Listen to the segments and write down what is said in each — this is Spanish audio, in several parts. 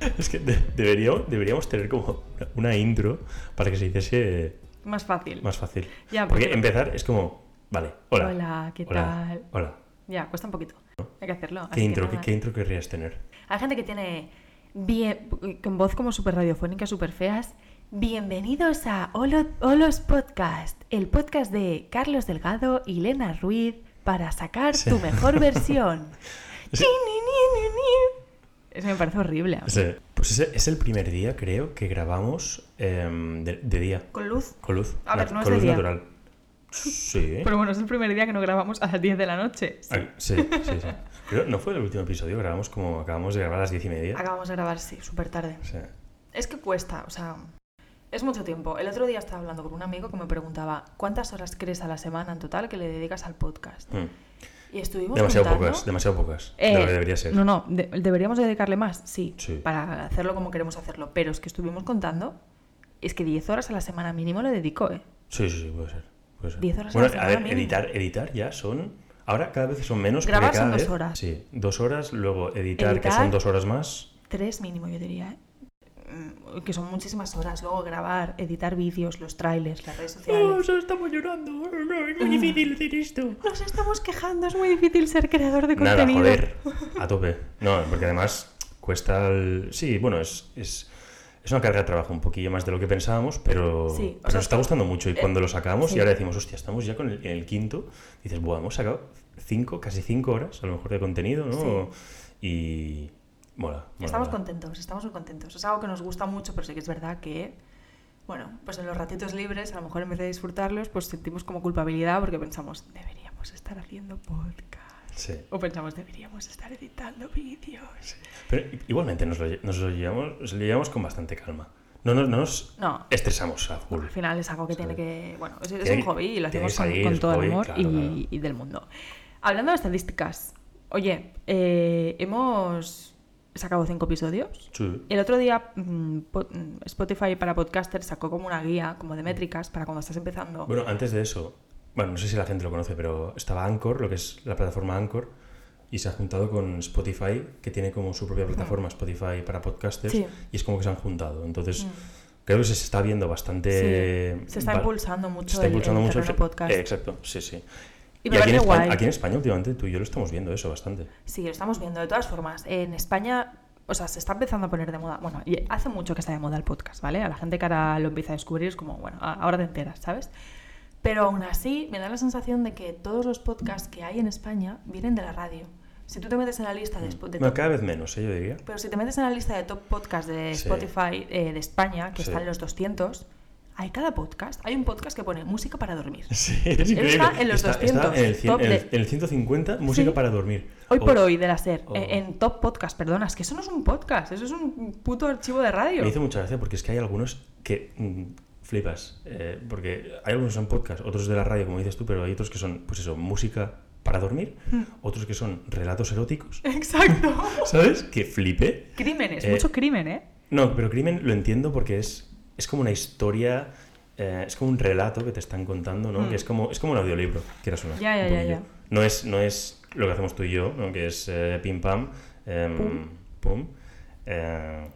Es que de- deberíamos, deberíamos tener como una intro para que se hiciese Más fácil. más fácil. Ya, Porque porque- empezar es como, vale, hola. Hola, ¿qué hola, tal? Hola. Ya, cuesta un poquito. Hay que hacerlo. ¿Qué que intro, qué, intro querrías tener? Hay gente que tiene bien, con voz como súper radiofónica, súper feas. Bienvenidos a Olo- Olos Podcast, el podcast de Carlos Delgado y Lena Ruiz para sacar Sí. tu mejor versión. Sí. Eso me parece horrible. Sí. Pues ese es el primer día, creo, que grabamos em, de, de día, Con luz. con luz. A ver, no es con de luz día. natural. Sí. Pero bueno, es el primer día que no grabamos a las 10 de la noche. Sí. Ay, sí, sí, sí. Pero no fue el último episodio, grabamos como acabamos de grabar a las diez y media. Acabamos de grabar, sí, súper tarde. Sí. Es que cuesta, o sea, es mucho tiempo. El otro día estaba hablando con un amigo que me preguntaba ¿cuántas horas crees a la semana en total que le dedicas al podcast? Mm. Y estuvimos Demasiado contando- pocas, demasiado pocas. Eh, de lo que debería ser. No, no, de- deberíamos dedicarle más, sí, Sí. para hacerlo como queremos hacerlo. Pero es que estuvimos contando, es que 10 horas a la semana mínimo le dedico, ¿eh? Sí, sí, sí, puede ser. puede ser. 10 horas a la semana a ver, mínimo. editar, editar ya son. Ahora cada vez son menos. Grabar son dos vez- horas. Sí, dos horas, luego editar, que Editar. son dos horas más. Tres mínimo, yo diría, ¿eh? Mm, Que son muchísimas horas. Luego grabar, editar vídeos, los trailers, las redes sociales. estamos llorando. No, es muy difícil hacer esto. Nos estamos quejando, es muy difícil ser creador de Nada, contenido. joder. A tope. No, porque además cuesta el... Sí, bueno, es, es, es una carga de trabajo un poquillo más de lo que pensábamos, pero, Sí, o pero sea, nos está gustando mucho. Y eh, cuando lo sacamos sí. y ahora decimos, hostia, estamos ya con el, en el quinto, dices, buah, hemos sacado cinco, casi cinco horas a lo mejor de contenido, ¿no? Y... Mola. mola, Estamos mola. contentos, estamos muy contentos. Es algo que nos gusta mucho, pero sí que es verdad que, bueno, pues en los ratitos libres, a lo mejor en vez de disfrutarlos, pues sentimos como culpabilidad porque pensamos, deberíamos estar haciendo podcast. Sí. O pensamos, deberíamos estar editando vídeos. Pero igualmente nos lo, lle- nos lo llevamos, nos lo llevamos con bastante calma. No, no, no nos No, estresamos a full. al final es algo que Sí. tiene que, bueno, es, un hobby y lo hacemos con, todo el amor claro, y, claro. y del mundo. Hablando de estadísticas, oye, eh, hemos sacado cinco episodios. Sí. El otro día mm, mm, Spotify para podcasters sacó como una guía, como de métricas, para cuando estás empezando. Bueno, antes de eso, bueno, no sé si la gente lo conoce, pero estaba Anchor, lo que es la plataforma Anchor, y se ha juntado con Spotify, que tiene como su propia plataforma, Spotify para podcasters, Sí. y es como que se han juntado. Entonces, Mm. creo que se está viendo bastante... Sí, se está impulsando mucho se está el- impulsando el mucho terreno podcast. Eh, exacto, sí, sí. Y Y, aquí, en España, guay. aquí en España, últimamente, tú y yo lo estamos viendo eso bastante. Sí, lo estamos viendo. De todas formas, en España, o sea, se está empezando a poner de moda. Bueno, y hace mucho que está de moda el podcast, ¿vale? A la gente que ahora lo empieza a descubrir es como, bueno, ahora te enteras, ¿sabes? Pero aún así, me da la sensación de que todos los podcasts que hay en España vienen de la radio. Si tú te metes en la lista de, Spo- de top- cada vez menos, ¿eh? yo diría. Pero si te metes en la lista de top podcast de Sí. Spotify eh, de España, que Sí. están los 200, hay cada podcast. Hay un podcast que pone música para dormir. Sí, es está en los 200, en, el, cien- top en el- de- en el 150, música Sí. para dormir. Hoy O- por hoy, de la SER, Oh. en top podcast, perdona, es que eso no es un podcast, eso es un puto archivo de radio. Me hizo mucha gracia porque es que hay algunos que mm, flipas. eh, porque hay algunos que son podcast, otros de la radio, como dices tú, pero hay otros que son, pues eso, música para dormir, Hmm. otros que son relatos eróticos, Exacto. ¿sabes? Que flipe. Crímenes, Eh, mucho crimen, ¿eh? No, pero crimen lo entiendo porque es, es como una historia, eh, es como un relato que te están contando, ¿no? Mm. Que es como, es como un audiolibro, quieras o no. Ya, ya, ya. No es, no es lo que hacemos tú y yo, ¿no? Que es eh, pim pam, em, Pum. pum. eh,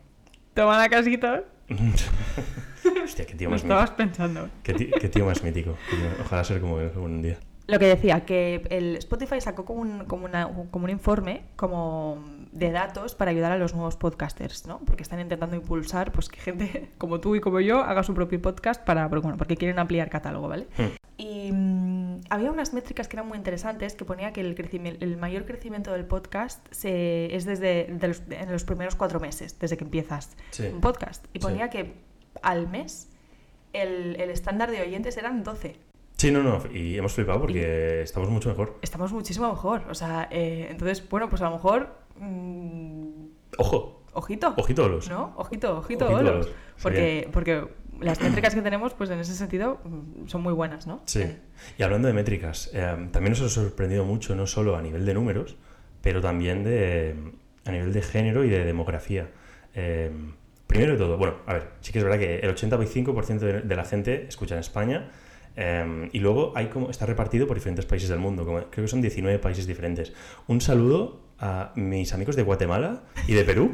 Toma la casita. Hostia, qué tío más estabas mítico. pensando. Qué tío, qué tío más mítico. Ojalá ser como él algún día. Lo que decía, que el Spotify sacó como un, como, una- como un informe como de datos para ayudar a los nuevos podcasters, ¿no? Porque están intentando impulsar pues, que gente como tú y como yo haga su propio podcast para, bueno, porque quieren ampliar catálogo, ¿vale? Hmm. Y mm, había unas métricas que eran muy interesantes que ponía que el, crecimi- el mayor crecimiento del podcast se, es desde de los, en los primeros cuatro meses, desde que empiezas Sí. un podcast. Y Sí. ponía que al mes el, el estándar de oyentes eran 12. Sí, no, no. Y hemos flipado porque estamos mucho mejor. Estamos muchísimo mejor. O sea, eh, entonces, bueno, pues a lo mejor. Mm, Ojo, ojito. ojito los. ¿No? Ojito, ojito, Ojito, olos. olos. Porque, porque las métricas que tenemos, pues en ese sentido, mm, son muy buenas, ¿no? Sí. Y hablando de métricas, eh, también nos ha sorprendido mucho, no solo a nivel de números, pero también de, a nivel de género y de demografía. Eh, primero de todo, bueno, a ver, sí que es verdad que el 85% de, de la gente escucha en España. eh, y luego hay como, está repartido por diferentes países del mundo, como, creo que son 19 países diferentes. Un saludo a mis amigos de Guatemala y de Perú,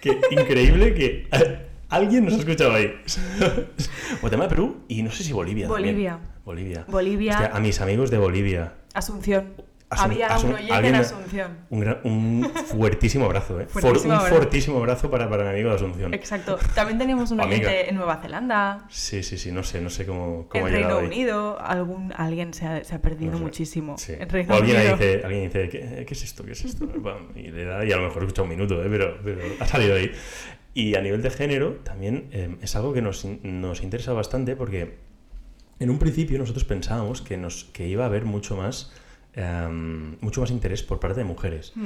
que increíble que alguien nos ha escuchado ahí. de Perú y no sé si Bolivia. también. Bolivia. Bolivia. Bolivia. Hostia, a mis amigos de Bolivia. Asunción. Asun- Había Asun- un alguien- en Asunción. Un, un fuertísimo abrazo, ¿eh? For- Fuertísimo un abrazo. fuertísimo abrazo para, para mi amigo de Asunción. Exacto. También teníamos un oyente en Nueva Zelanda, Sí, sí, sí, no sé, no sé cómo, cómo en ha Reino ahí. Unido. Algún, alguien se ha, se ha perdido No sé. muchísimo. Sí. En Reino o alguien Unido. dice, alguien dice ¿qué, qué es esto? ¿Qué es esto? Y le da, y a lo mejor escucha un minuto, ¿eh? pero, pero ha salido ahí. Y a nivel de género, también eh, es algo que nos, nos interesa bastante porque en un principio nosotros pensábamos que, nos, que iba a haber mucho más, em, mucho más interés por parte de mujeres. Mm.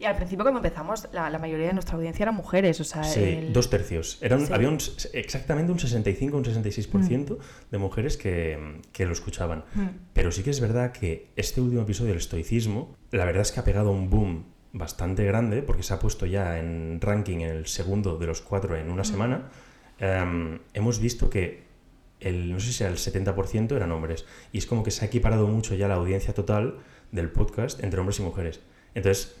Y al principio cuando empezamos, la, la mayoría de nuestra audiencia eran mujeres, o sea, Sí, el- dos tercios. Eran, Sí. Había un exactamente un 65 un 66% de mujeres que, que lo escuchaban. Mm. Pero sí que es verdad que este último episodio del estoicismo, la verdad es que ha pegado un boom bastante grande porque se ha puesto ya en ranking en el segundo de los cuatro en una semana. Em, hemos visto que el, no sé si era el 70% eran hombres. Y es como que se ha equiparado mucho ya la audiencia total del podcast entre hombres y mujeres. Entonces,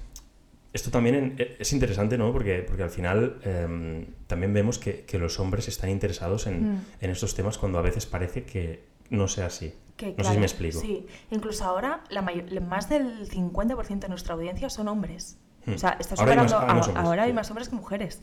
esto también en- e- es interesante, ¿no? Porque, porque al final em, también vemos que, que los hombres están interesados en, Mm. en estos temas cuando a veces parece que no sea así. Que, no sé si me explico. Sí, incluso ahora la más del 50% de nuestra audiencia son hombres. Hmm. O sea, está Ahora hay más- superando, hay más a- ahora hay más hombres que mujeres.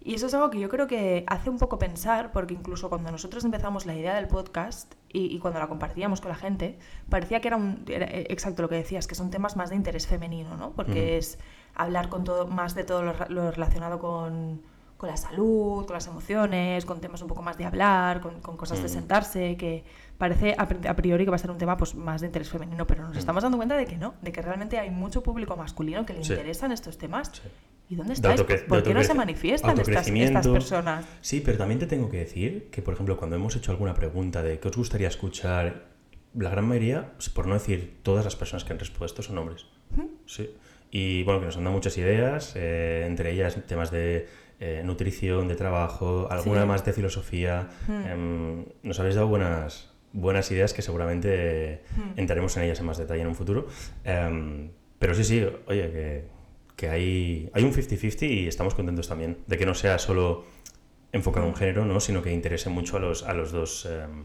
Y eso es algo que yo creo que hace un poco pensar, porque incluso cuando nosotros empezamos la idea del podcast y, y cuando la compartíamos con la gente, parecía que era, un, era eh, exacto lo que decías, que son temas más de interés femenino, ¿no? Porque Ujú. es hablar con todo, más de todo lo, relacionado con, con la salud, con las emociones, con temas un poco más de hablar, con, con cosas de sentarse, que parece a, pri- a priori que va a ser un tema pues, más de interés femenino, pero nos Ujú. estamos dando cuenta de que no, de que realmente hay mucho público masculino que le Sí. interesan estos temas. Sí. ¿Y dónde De estáis? ¿Por qué no se manifiestan estas, estas personas? Sí, pero también te tengo que decir que, por ejemplo, cuando hemos hecho alguna pregunta de qué os gustaría escuchar, la gran mayoría, por no decir todas las personas que han respuesto, son hombres. Sí. Y bueno, que nos han dado muchas ideas, eh, entre ellas temas de eh, nutrición, de trabajo, alguna Sí. más de filosofía. Hmm. Em, nos habéis dado buenas, buenas ideas que seguramente Hmm. entraremos en ellas en más detalle en un futuro. Em, pero sí, sí, oye, que, que hay, hay un 50-50 y estamos contentos también de que no sea solo enfocado a un género, ¿no? sino que interese mucho a los, a los dos em,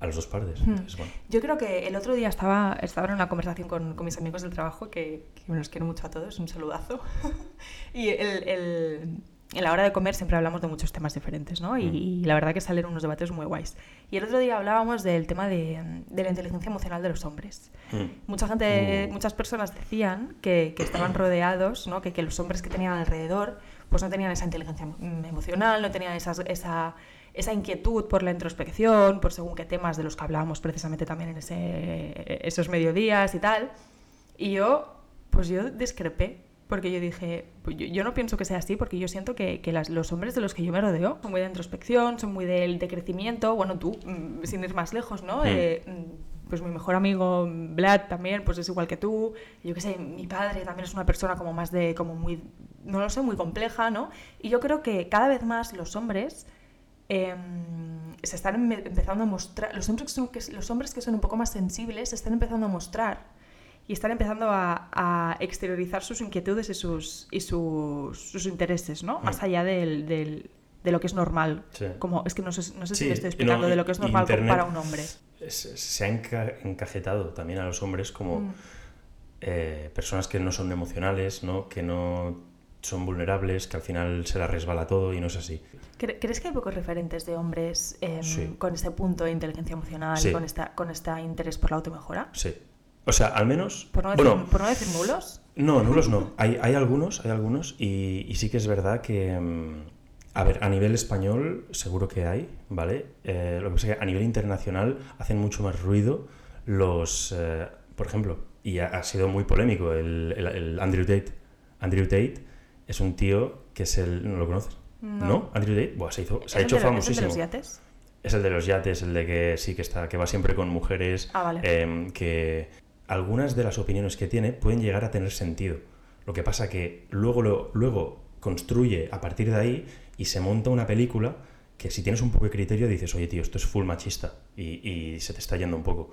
a las dos partes. Hmm. Entonces, bueno. Yo creo que el otro día estaba, estaba en una conversación con, con mis amigos del trabajo, que, que me los quiero mucho a todos, un saludazo. y el, el- en la hora de comer siempre hablamos de muchos temas diferentes, ¿no? Y, Mm. y la verdad que salen unos debates muy guays. Y el otro día hablábamos del tema de, de la inteligencia emocional de los hombres. Mm. Mucha gente, Mm. muchas personas decían que, que estaban rodeados, ¿no? que, que los hombres que tenían alrededor pues no tenían esa inteligencia mm, emocional, no tenían esas- esa, esa inquietud por la introspección, por según qué temas de los que hablábamos precisamente también en ese, esos mediodías y tal. Y yo, pues yo discrepé, porque yo dije, pues yo, yo no pienso que sea así, porque yo siento que, que las- los hombres de los que yo me rodeo son muy de introspección, son muy del de crecimiento, bueno, tú, mm, sin ir más lejos, ¿no? Mm. Eh, mm, pues mi mejor amigo Vlad también, pues es igual que tú, yo qué sé, mi padre también es una persona como más de, como muy, no lo sé, muy compleja, ¿no? Y yo creo que cada vez más los hombres em, se están empe- empezando a mostrar, los hombres, que son, que, los hombres que son un poco más sensibles se están empezando a mostrar y están empezando a, a exteriorizar sus inquietudes y sus, y sus, sus intereses, ¿no? Más Mm. allá del, del- de lo que es normal. Sí. Como, es que no sé, no sé si me estoy explicando no, de lo que es normal Internet- para un hombre. Es- se ha enca- encajetado también a los hombres como Mm. eh, personas que no son emocionales, ¿no? que no son vulnerables, que al final se las resbala todo y no es así. ¿Cre- ¿Crees que hay pocos referentes de hombres em, Sí. con este punto de inteligencia emocional, Sí. con, esta, con este interés por la automejora? Sí. O sea, al menos... Por no decir, bueno, por no decir nulos. No, nulos no. Hay, hay algunos, hay algunos, y, y sí que es verdad que, mm, a ver, a nivel español seguro que hay, ¿vale? Eh, lo que pasa es que a nivel internacional hacen mucho más ruido los, eh, por ejemplo, y ha, ha sido muy polémico, el, el- el Andrew Tate. Andrew Tate es un tío que es el... ¿No lo conoces? No. Andrew Tate, Buah, se, hizo, se ha ¿Es el hecho de lo- ¿Es el de famosísimo. los yates? Es el de los yates, el de que sí que está, que va siempre con mujeres, Ah, vale. em, que algunas de las opiniones que tiene pueden llegar a tener sentido. Lo que pasa que luego lo, luego construye a partir de ahí y se monta una película que si tienes un poco de criterio dices, oye tío, esto es full machista y, y se te está yendo un poco.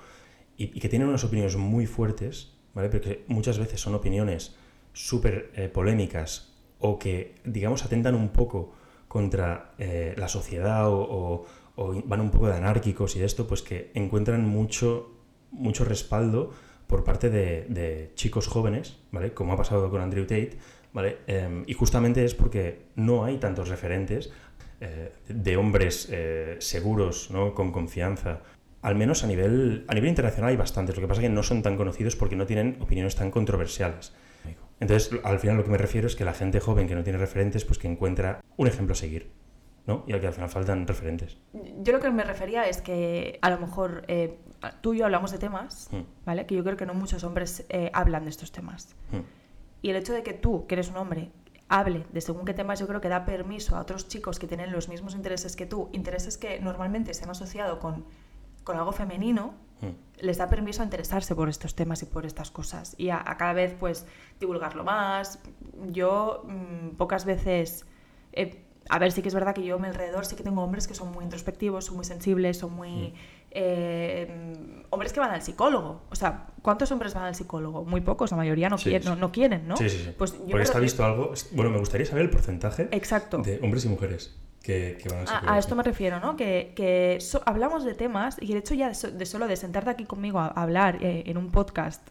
Y, y que tiene unas opiniones muy fuertes, ¿vale? Porque muchas veces son opiniones súper eh, polémicas o que, digamos, atentan un poco contra eh, la sociedad o, o- o van un poco de anárquicos y de esto, pues que encuentran mucho, mucho respaldo por parte de, de chicos jóvenes, ¿vale? Como ha pasado con Andrew Tate, ¿vale? Em, y justamente es porque no hay tantos referentes eh, de hombres eh, seguros, ¿no? Con confianza. Al menos a nivel, a nivel internacional hay bastantes, lo que pasa es que no son tan conocidos porque no tienen opiniones tan controversiales. Entonces, al final lo que me refiero es que la gente joven que no tiene referentes, pues que encuentra un ejemplo a seguir, ¿no? Y al que al final faltan referentes. Yo lo que me refería es que a lo mejor eh, tú y yo hablamos de temas, Mm. ¿vale? Que yo creo que no muchos hombres eh, hablan de estos temas. Mm. Y el hecho de que tú, que eres un hombre, hable de según qué temas, yo creo que da permiso a otros chicos que tienen los mismos intereses que tú, intereses que normalmente se han asociado con, con algo femenino, Mm. les da permiso a interesarse por estos temas y por estas cosas. Y a, a cada vez, pues, divulgarlo más. Yo pocas veces... a ver, sí que es verdad que yo a mi alrededor sí que tengo hombres que son muy introspectivos, son muy sensibles, son muy... eh, hombres que van al psicólogo. O sea, ¿cuántos hombres van al psicólogo? Muy pocos, la mayoría no, Sí, quieren, sí. no, no quieren, ¿no? Sí, sí, sí. Pues yo Porque está que- visto algo. Bueno, me gustaría saber el porcentaje Exacto. de hombres y mujeres que, que van al A, psicólogo. a esto me refiero, ¿no? Que, que so- hablamos de temas y el hecho ya de, so- de solo de sentarte aquí conmigo a, a hablar eh, en un podcast,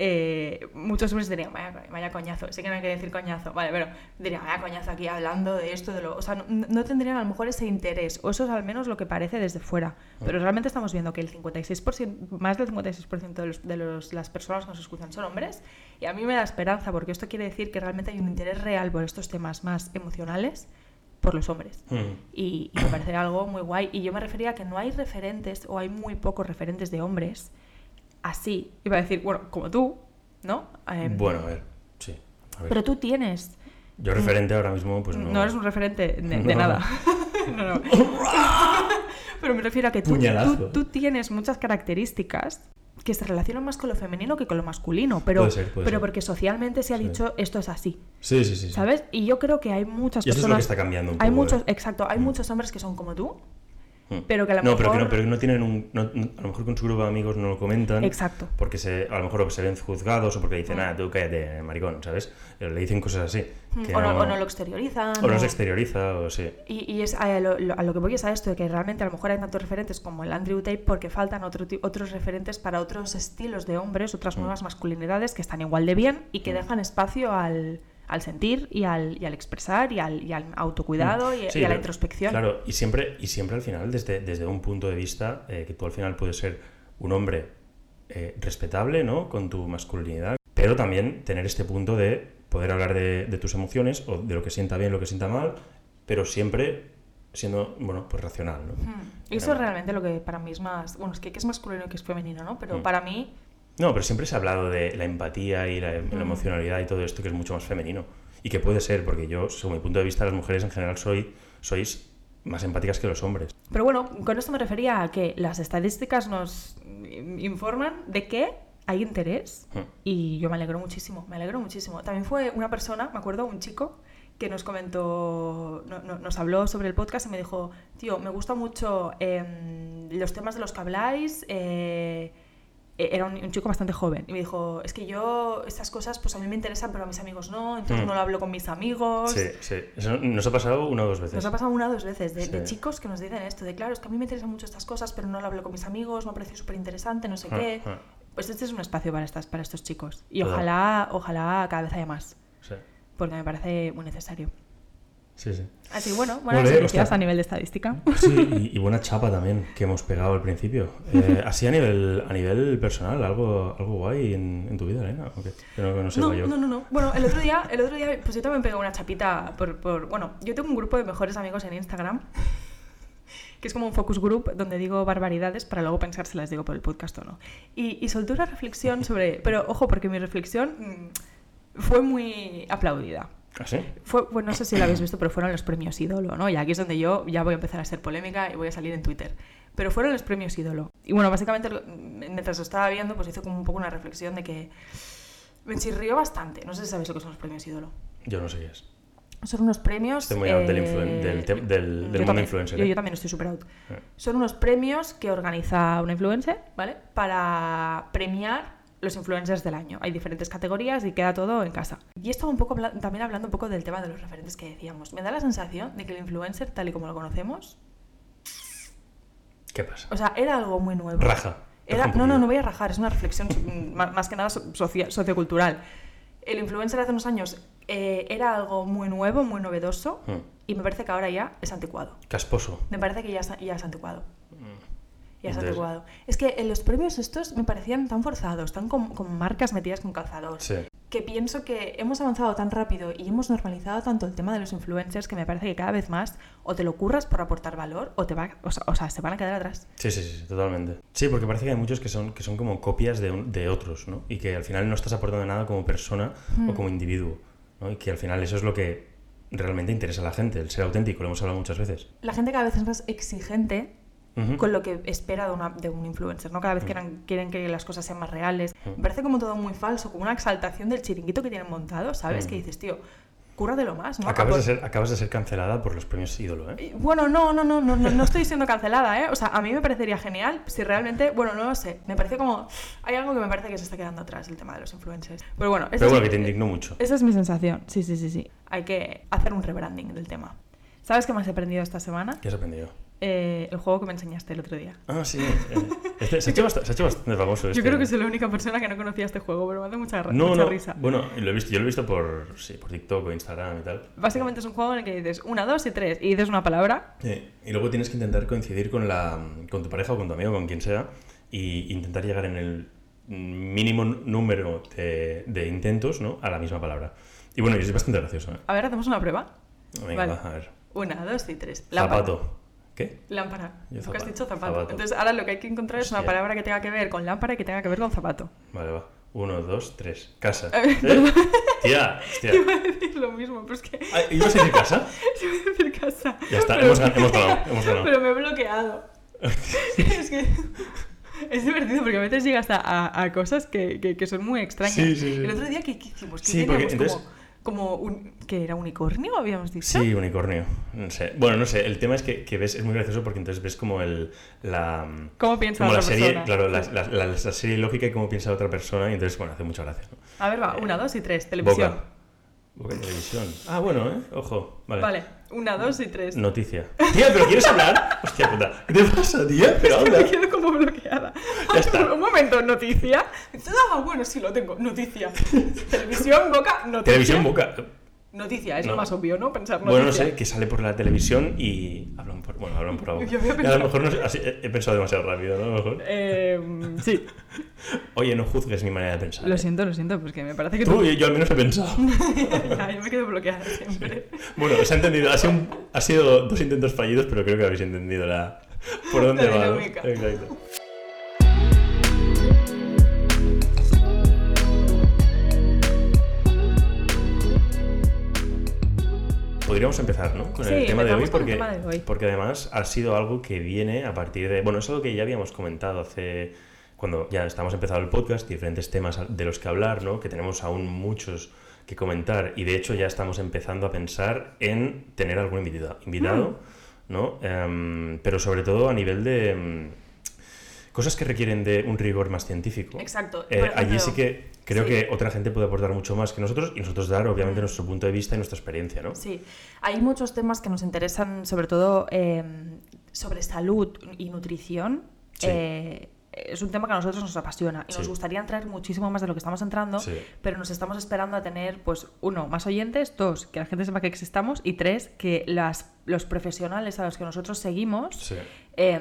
eh, muchos hombres dirían, vaya, vaya coñazo, sé que no hay que decir coñazo, vale, pero dirían, vaya coñazo aquí hablando de esto, de lo... O sea, no, no tendrían a lo mejor ese interés, o eso es al menos lo que parece desde fuera. Pero realmente estamos viendo que el 56%, más del 56% de, los, de los- las personas que nos escuchan son hombres, y a mí me da esperanza, porque esto quiere decir que realmente hay un interés real por estos temas más emocionales por los hombres. Mm. Y, y me parece algo muy guay. Y yo me refería a que no hay referentes o hay muy pocos referentes de hombres así. Iba a decir, bueno, como tú, ¿no? Em, Bueno, a ver, sí. A ver. Pero tú tienes. Yo referente ahora mismo, pues no. no. eres un referente de, de No. nada. no, no. Pero me refiero a que tú, tú, tú tienes muchas características que se relacionan más con lo femenino que con lo masculino. Pero, Puede ser, puede pero ser. porque socialmente se ha Sí. dicho esto es así. Sí, sí, sí. sí. ¿Sabes? Y yo creo que hay muchas Y eso es lo personas. que está cambiando un hay poco, muchos, ¿eh? exacto, hay Mm. muchos hombres que son como tú. Pero que a lo no, pero que mejor- no, pero que no tienen un. no- a lo mejor con su grupo de amigos no lo comentan. Exacto. Porque se, a lo mejor se ven juzgados o porque dicen, Mm. ah, tú cállate, maricón, ¿sabes? Eh, Le dicen cosas así. que o, no, o no lo exteriorizan. o no se exterioriza, o sí. Y, y es a lo, a lo que voy es a esto, de que realmente a lo mejor hay tantos referentes como el Andrew Tate porque faltan otro, otros referentes para otros estilos de hombres, otras Mm. nuevas masculinidades que están igual de bien y que Mm. dejan espacio al, al sentir y al, y al expresar y al, y al autocuidado y, Sí, y a la introspección. Claro, y siempre, y siempre al final, desde, desde un punto de vista, eh, que tú al final puedes ser un hombre eh, respetable, ¿no? Con tu masculinidad, pero también tener este punto de poder hablar de, de tus emociones o de lo que sienta bien, lo que sienta mal, pero siempre siendo, bueno, pues racional, ¿no? Mm. Y eso es realmente lo que para mí es más... Bueno, es que, que es masculino y que es femenino, ¿no? Pero Mm. para mí... No, pero siempre se ha hablado de la empatía y la, la Mm. emocionalidad y todo esto que es mucho más femenino. Y que puede ser, porque yo, según mi punto de vista, las mujeres en general soy, sois más empáticas que los hombres. Pero bueno, con esto me refería a que las estadísticas nos informan de que hay interés Mm. y yo me alegro muchísimo, me alegro muchísimo. También fue una persona, me acuerdo, un chico que nos comentó, no- no- nos habló sobre el podcast y me dijo, tío, me gusta mucho em, los temas de los que habláis. eh, era un, un chico bastante joven y me dijo, es que yo estas cosas pues a mí me interesan pero a mis amigos no, entonces Mm. no lo hablo con mis amigos. Sí, sí. Eso nos ha pasado una o dos veces. Nos ha pasado una o dos veces de, chicos que nos dicen esto, de claro, es que a mí me interesan mucho estas cosas, pero no lo hablo con mis amigos, me parece súper interesante, no sé Ah, qué. ah, Pues este es un espacio para, estas, para estos chicos. Y ojalá, ojalá cada vez haya más, sí, porque me parece muy necesario. Sí, sí. Así bueno, buenas noticias hostia. a nivel de estadística. Sí, y, y buena chapa también que hemos pegado al principio. Eh, así a nivel, a nivel personal, algo, algo guay en, en tu vida, Elena. ¿o qué? Que no, que no sepa No, yo. no, no, no. Bueno, el otro día, el otro día, pues yo también pegué una chapita por, por- Bueno, yo tengo un grupo de mejores amigos en Instagram, que es como un focus group donde digo barbaridades para luego pensar si las digo por el podcast o no. Y, y solté una reflexión sobre... Pero ojo, porque mi reflexión mm, fue muy aplaudida. ¿Ah, sí? Fue, bueno, no sé si lo habéis visto, pero fueron los premios ídolo, ¿no? Y aquí es donde yo ya voy a empezar a ser polémica y voy a salir en Twitter. Pero fueron los premios ídolo. Y bueno, básicamente, mientras lo estaba viendo, pues hice como un poco una reflexión de que me chirrió bastante. No sé si sabéis lo que son los premios ídolo. Yo no sé qué es. Son unos premios... Estoy muy out del, eh, del, del, del yo mundo también, influencer. Yo, ¿eh? yo también estoy súper out. Eh. Son unos premios que organiza una influencer, ¿vale? Para premiar los influencers del año. Hay diferentes categorías y queda todo en casa. Y esto un poco también hablando un poco del tema de los referentes que decíamos. Me da la sensación de que el influencer, tal y como lo conocemos, ¿Qué pasa? o sea, era algo muy nuevo. Raja. Era, no, no, no voy a rajar, es una reflexión mm, más que nada so- socia- sociocultural. El influencer hace unos años eh, era algo muy nuevo, muy novedoso, Mm. y me parece que ahora ya es anticuado. Casposo. Me parece que ya ya es anticuado. Ya es Entonces- anticuado. Es que en los premios estos me parecían tan forzados, tan con, con marcas metidas con calzador, Sí. que pienso que hemos avanzado tan rápido y hemos normalizado tanto el tema de los influencers que me parece que cada vez más o te lo curras por aportar valor o te va, o sea, o sea, se van a quedar atrás. Sí, sí, sí, totalmente. Sí, porque parece que hay muchos que son, que son como copias de, un- de otros, ¿no? Y que al final no estás aportando nada como persona Hmm. o como individuo, ¿no? Y que al final eso es lo que realmente interesa a la gente, el ser auténtico, lo hemos hablado muchas veces. La gente cada vez es más exigente Con lo que espera de, una- de un influencer, ¿no? Cada vez quieren, quieren que las cosas sean más reales. Me parece como todo muy falso, como una exaltación del chiringuito que tienen montado, ¿sabes? Que dices, tío, cúrratelo más, ¿no? Acabas, de ser, acabas de ser cancelada por los premios ídolo, ¿eh? Bueno, no, no, no, no, no, no estoy siendo cancelada, ¿eh? O sea, a mí me parecería genial si realmente, bueno, no lo sé, me parece como, hay algo que me parece que se está quedando atrás, el tema de los influencers. Pero bueno, Pero bueno, que te indignó mucho. esa es mi sensación, sí, sí, sí, sí. Hay que hacer un rebranding del tema. ¿Sabes qué más he aprendido esta semana? ¿Qué has aprendido? Eh, el juego que me enseñaste el otro día. Ah, sí. eh, este- se, ha hecho bastante, se ha hecho bastante famoso Yo este. creo que soy la única persona que no conocía este juego, pero me hace mucha, No, mucha no. risa. Bueno, lo he visto, yo lo he visto por, sí, por TikTok o Instagram y tal. Básicamente es un juego en el que dices una, dos y tres, y dices una palabra. Sí, Y luego tienes que intentar coincidir con, la, con tu pareja o con tu amigo, con quien sea, y intentar llegar en el mínimo número de, de intentos ¿no? a la misma palabra. Y bueno, y es bastante gracioso. ¿eh? A ver, hacemos una prueba. Venga, Vale. va, a ver. Una, dos y tres. Lámpara. Zapato. ¿Qué? Lámpara. Tú has dicho zapato. Zapato. Entonces ahora lo que hay que encontrar es una palabra que tenga que ver con lámpara y que tenga que ver con zapato. Vale, va. Uno, dos, tres. Casa. ¿Eh? Tía, hostia. Iba a decir lo mismo, pero es que Ah, ¿Ibas a decir casa? iba a decir casa. Ya está, Pero- hemos, hemos ganado. Hemos ganado. Pero me he bloqueado. es que es divertido porque a veces llegas a, a- a cosas que, que- que son muy extrañas. Sí, sí, sí. El otro día, ¿qué, qué hicimos? ¿Qué Sí, porque teníamos? entonces- Como, como un, ¿qué era? ¿Unicornio? Habíamos dicho. Sí, unicornio. No sé. Bueno, no sé. El tema es que, que ves, es muy gracioso porque entonces ves como el. La, ¿Cómo piensa como la otra serie, persona? claro, la, la- la- la serie lógica y cómo piensa la otra persona, y entonces, bueno, hace mucha gracia. ¿no? A ver, va. Una, dos y tres. Televisión. Boca. Boca de televisión. Ah, bueno, ¿eh? Ojo. Vale. Vale. Una, dos y tres. Noticia. Tía, ¿pero quieres hablar? Hostia puta. ¿Qué te pasa, tía? Pero Me habla. quedo como bloqueada. Ya está. Un momento, noticia. Ah, bueno, sí lo tengo. Noticia. Televisión, boca, noticia. Televisión, boca. Noticia, es No. lo más obvio, ¿no? Pensar noticia. Bueno, no sé, que sale por la televisión y hablan por, bueno, hablan por Y a lo mejor no sé, así- he pensado demasiado rápido, ¿no? A lo mejor. Eh, sí. Oye, no juzgues mi manera de pensar. Lo ¿eh? siento, lo siento, porque me parece que Tú, tú... yo al menos he pensado. Ya, yo me quedo bloqueada siempre. Bueno, se ha entendido. Ha sido, un- ha sido dos intentos fallidos, pero creo que habéis entendido la, por dónde La va. Exacto. Podríamos empezar, ¿no? Con el tema de hoy, porque, tema de hoy. porque además ha sido algo que viene a partir de. Bueno, es algo que ya habíamos comentado hace. Cuando ya estamos empezando el podcast, diferentes temas de los que hablar, ¿no? Que tenemos aún muchos que comentar y de hecho ya estamos empezando a pensar en tener algún invitado, invitado Mm. ¿no? Em, pero sobre todo a nivel de em, cosas que requieren de un rigor más científico. Exacto. Eh, allí sí que creo sí. que otra gente puede aportar mucho más que nosotros y nosotros dar obviamente nuestro punto de vista y nuestra experiencia, ¿no? Sí, hay muchos temas que nos interesan, sobre todo eh, sobre salud y nutrición. Sí. Eh, es un tema que a nosotros nos apasiona y nos gustaría entrar muchísimo más de lo que estamos entrando, Sí. pero nos estamos esperando a tener, pues, uno, más oyentes, dos, que la gente sepa que existamos y tres, que las, los profesionales a los que nosotros seguimos Sí. eh,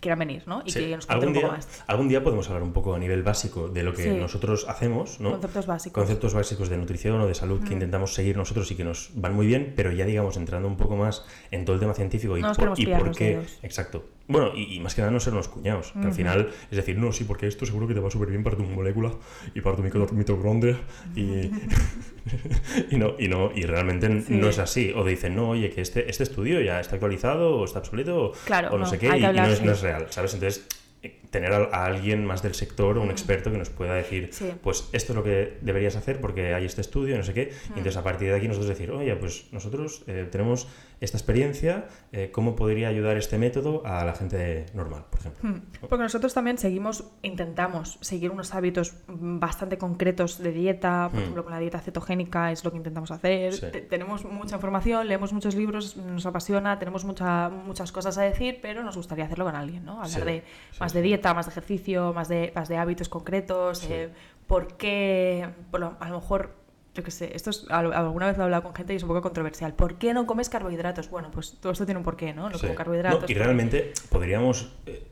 quieran venir, ¿no? Y Sí. que nos algún, un poco día, más. algún día podemos hablar un poco a nivel básico de lo que Sí. nosotros hacemos, ¿no? Conceptos básicos. Conceptos básicos de nutrición o de salud que intentamos seguir nosotros y que nos van muy bien, pero ya digamos entrando un poco más en todo el tema científico y, No por, y qué. Exacto. Bueno, y, y más que nada no ser unos cuñados, que al final es decir, no, sí, porque esto seguro que te va súper bien para tu molécula y para tu mitocondria y, y no, y no, y realmente no es así. O dicen, no, oye, que este, este estudio ya está actualizado o está obsoleto o, Claro, o no, no, sé qué, y, no, es, no es real, ¿sabes? Entonces, eh, tener a, alguien más del sector o un experto que nos pueda decir, Sí. pues esto es lo que deberías hacer porque hay este estudio, no sé qué. Mm. Y entonces a partir de aquí nosotros decir, oye, pues nosotros eh, tenemos esta experiencia, eh, ¿cómo podría ayudar este método a la gente normal, por ejemplo? Porque nosotros también seguimos, intentamos seguir unos hábitos mm, bastante concretos de dieta, por ejemplo, con la dieta cetogénica es lo que intentamos hacer. Sí. Tenemos mucha información, leemos muchos libros, nos apasiona, tenemos mucha, muchas cosas a decir, pero nos gustaría hacerlo con alguien, ¿no? Hablar Sí, de más de dieta, más de ejercicio, más de, más de hábitos concretos, Sí. eh, por qué, bueno, a lo mejor yo qué sé, esto es, al- alguna vez lo he hablado con gente y es un poco controversial. ¿Por qué no comes carbohidratos? Bueno, pues todo esto tiene un porqué, ¿no? No Sí. como carbohidratos. No, y porque- realmente podríamos, eh,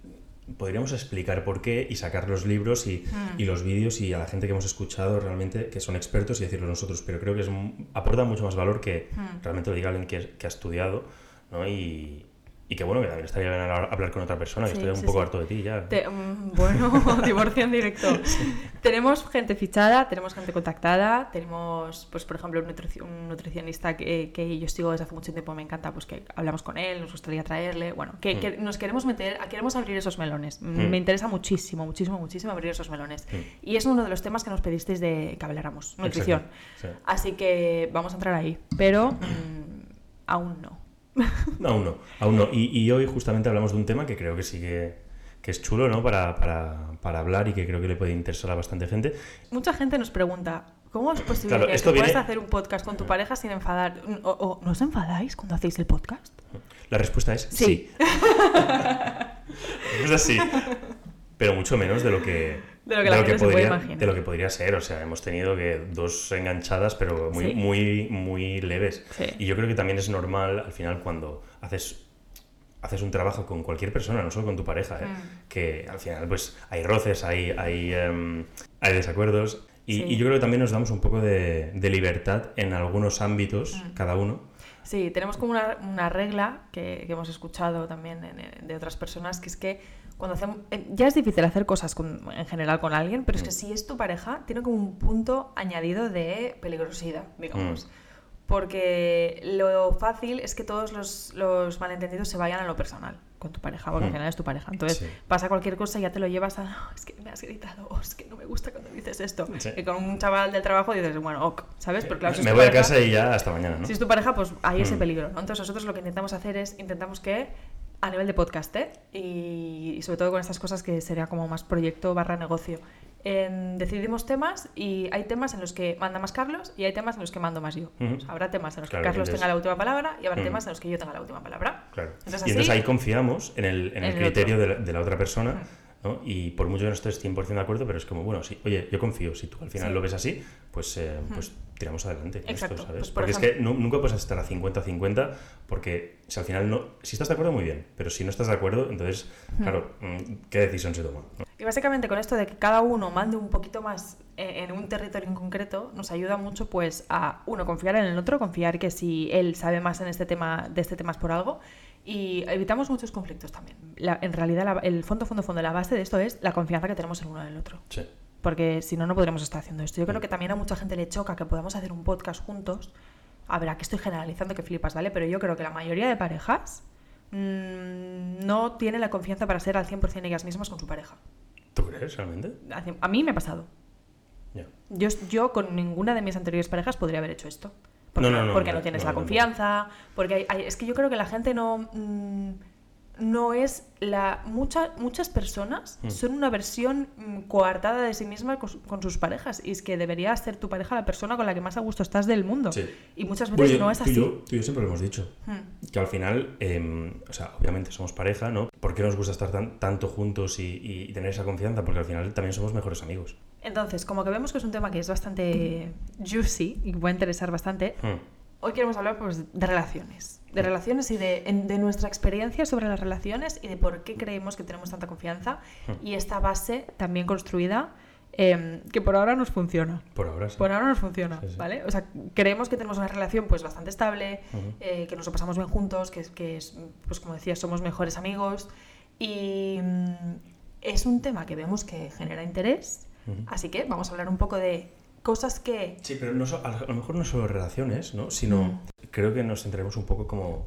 podríamos explicar por qué y sacar los libros y, Hmm. y los vídeos y a la gente que hemos escuchado realmente que son expertos y decirlo nosotros, pero creo que es, aporta mucho más valor que Hmm. realmente lo diga alguien que, que ha estudiado ¿no? y, y que bueno, que también estaría bien hablar con otra persona, que Sí, estoy un poco sí. harto de ti ya. Te- mm, bueno, divorcio en directo. Tenemos gente fichada, tenemos gente contactada, tenemos, pues por ejemplo, un, nutrici- un nutricionista que, que yo sigo desde hace mucho tiempo, me encanta, pues que hablamos con él, nos gustaría traerle, bueno, que, que nos queremos meter, queremos abrir esos melones. Mm, Mm. Me interesa muchísimo, muchísimo, muchísimo abrir esos melones. Mm. Y es uno de los temas que nos pedisteis de que habláramos, nutrición. Así que vamos a entrar ahí, pero mm, aún no. Aún no, aún no. Y, y hoy justamente hablamos de un tema que creo que sí que, que es chulo, ¿no? Para, para, para hablar y que creo que le puede interesar a bastante gente. Mucha gente nos pregunta, ¿cómo es posible Claro, que, esto que puedas hacer un podcast con tu pareja sin enfadar? O, o, ¿No os enfadáis cuando hacéis el podcast? La respuesta es Sí. sí. es así. Pero mucho menos de lo que, De lo que la gente se puede podría, imaginar. de lo que podría ser. O sea, hemos tenido que dos enganchadas, pero muy, Sí. muy, muy leves. Sí. Y yo creo que también es normal al final cuando haces, haces un trabajo con cualquier persona, no solo con tu pareja, ¿eh? Mm. que al final pues hay roces, hay, hay, em, hay desacuerdos. Y, Sí. y yo creo que también nos damos un poco de, de libertad en algunos ámbitos, Mm. cada uno. Sí, tenemos como una, una regla que, que hemos escuchado también en- de otras personas, que es que cuando hacemos... eh, Ya es difícil hacer cosas con- en general con alguien, pero es que Mm. si es tu pareja, tiene como un punto añadido de peligrosidad, digamos. Mm. Porque lo fácil es que todos los, los malentendidos se vayan a lo personal con tu pareja, porque Mm. final es tu pareja. Entonces Sí. pasa cualquier cosa y ya te lo llevas a, "No, es que me has gritado, o es que no me gusta cuando dices esto. Sí. Y con un chaval del trabajo dices, bueno, ok, ¿sabes? Porque claro, si Me voy a casa y ya hasta mañana, ¿no? si es tu pareja, pues hay ese Mm. peligro, ¿no? Entonces nosotros lo que intentamos hacer es, intentamos que a nivel de podcast, ¿eh? y, y sobre todo con estas cosas que sería como más proyecto barra negocio, en- decidimos temas y hay temas en los que manda más Carlos y hay temas en los que mando más yo. Ujú. O sea, habrá temas en los que Carlos entonces- tenga la última palabra y habrá temas en los que yo tenga la última palabra. Claro. Entonces, y entonces así- ahí confiamos en el, en el en el criterio de la, de la otra persona, ¿no? Y por mucho que no estés 100% de acuerdo, pero es como, bueno, sí, oye, yo confío, si tú al final Sí. lo ves así, pues, eh, pues tiramos adelante Exacto. esto, ¿sabes? Pues, por porque es ejemplo- que nu- nunca puedes estar a 50-50, porque si al final no, si estás de acuerdo, muy bien, pero si no estás de acuerdo, entonces, claro, mm, ¿qué decisión se toma? no? Y básicamente con esto de que cada uno mande un poquito más eh, en un territorio en concreto, nos ayuda mucho pues a, uno, confiar en el otro, confiar que si él sabe más en este tema, de este tema es por algo, y evitamos muchos conflictos también. La- en realidad, la- el fondo, fondo, fondo, la base de esto es la confianza que tenemos el uno en el otro. Sí. Porque si no, no podríamos estar haciendo esto. Yo creo que también a mucha gente le choca que podamos hacer un podcast juntos. A ver, aquí estoy generalizando que flipas, ¿vale? Pero yo creo que la mayoría de parejas mm, no tiene la confianza para ser al 100% ellas mismas con su pareja. ¿Tú crees realmente? A mí me ha pasado. Ya. Yo, yo con ninguna de mis anteriores parejas podría haber hecho esto. Porque No, no, no, porque no, no tienes la confianza, porque hay- hay- es que yo creo que la gente no... mm, no es la... mucha- muchas personas Mm. son una versión mm, coartada de sí misma con, su- con sus parejas. Y es que debería ser tu pareja la persona con la que más a gusto estás del mundo. Sí. Y muchas veces no es tú, así. y yo, tú y yo siempre lo hemos dicho. Mm. Que al final, eh, o sea, obviamente somos pareja, ¿no? ¿Por qué nos gusta estar tan- tanto juntos y, y tener esa confianza? Porque al final también somos mejores amigos. Entonces, como que vemos que es un tema que es bastante juicy y que puede interesar bastante. Hoy queremos hablar pues, de relaciones. De relaciones y de, en- de nuestra experiencia sobre las relaciones y de por qué creemos que tenemos tanta confianza Hmm. y esta base también construida em, que por ahora nos funciona. Por ahora sí. Por ahora nos funciona, Sí, sí. ¿vale? O sea, creemos que tenemos una relación pues bastante estable, eh, que nos lo pasamos bien juntos, que, es- que es, pues como decía, somos mejores amigos y mm, es un tema que vemos que genera interés, así que vamos a hablar un poco de cosas que... Sí, pero no a lo mejor no solo relaciones, ¿no? Sino Mm. creo que nos centraremos un poco como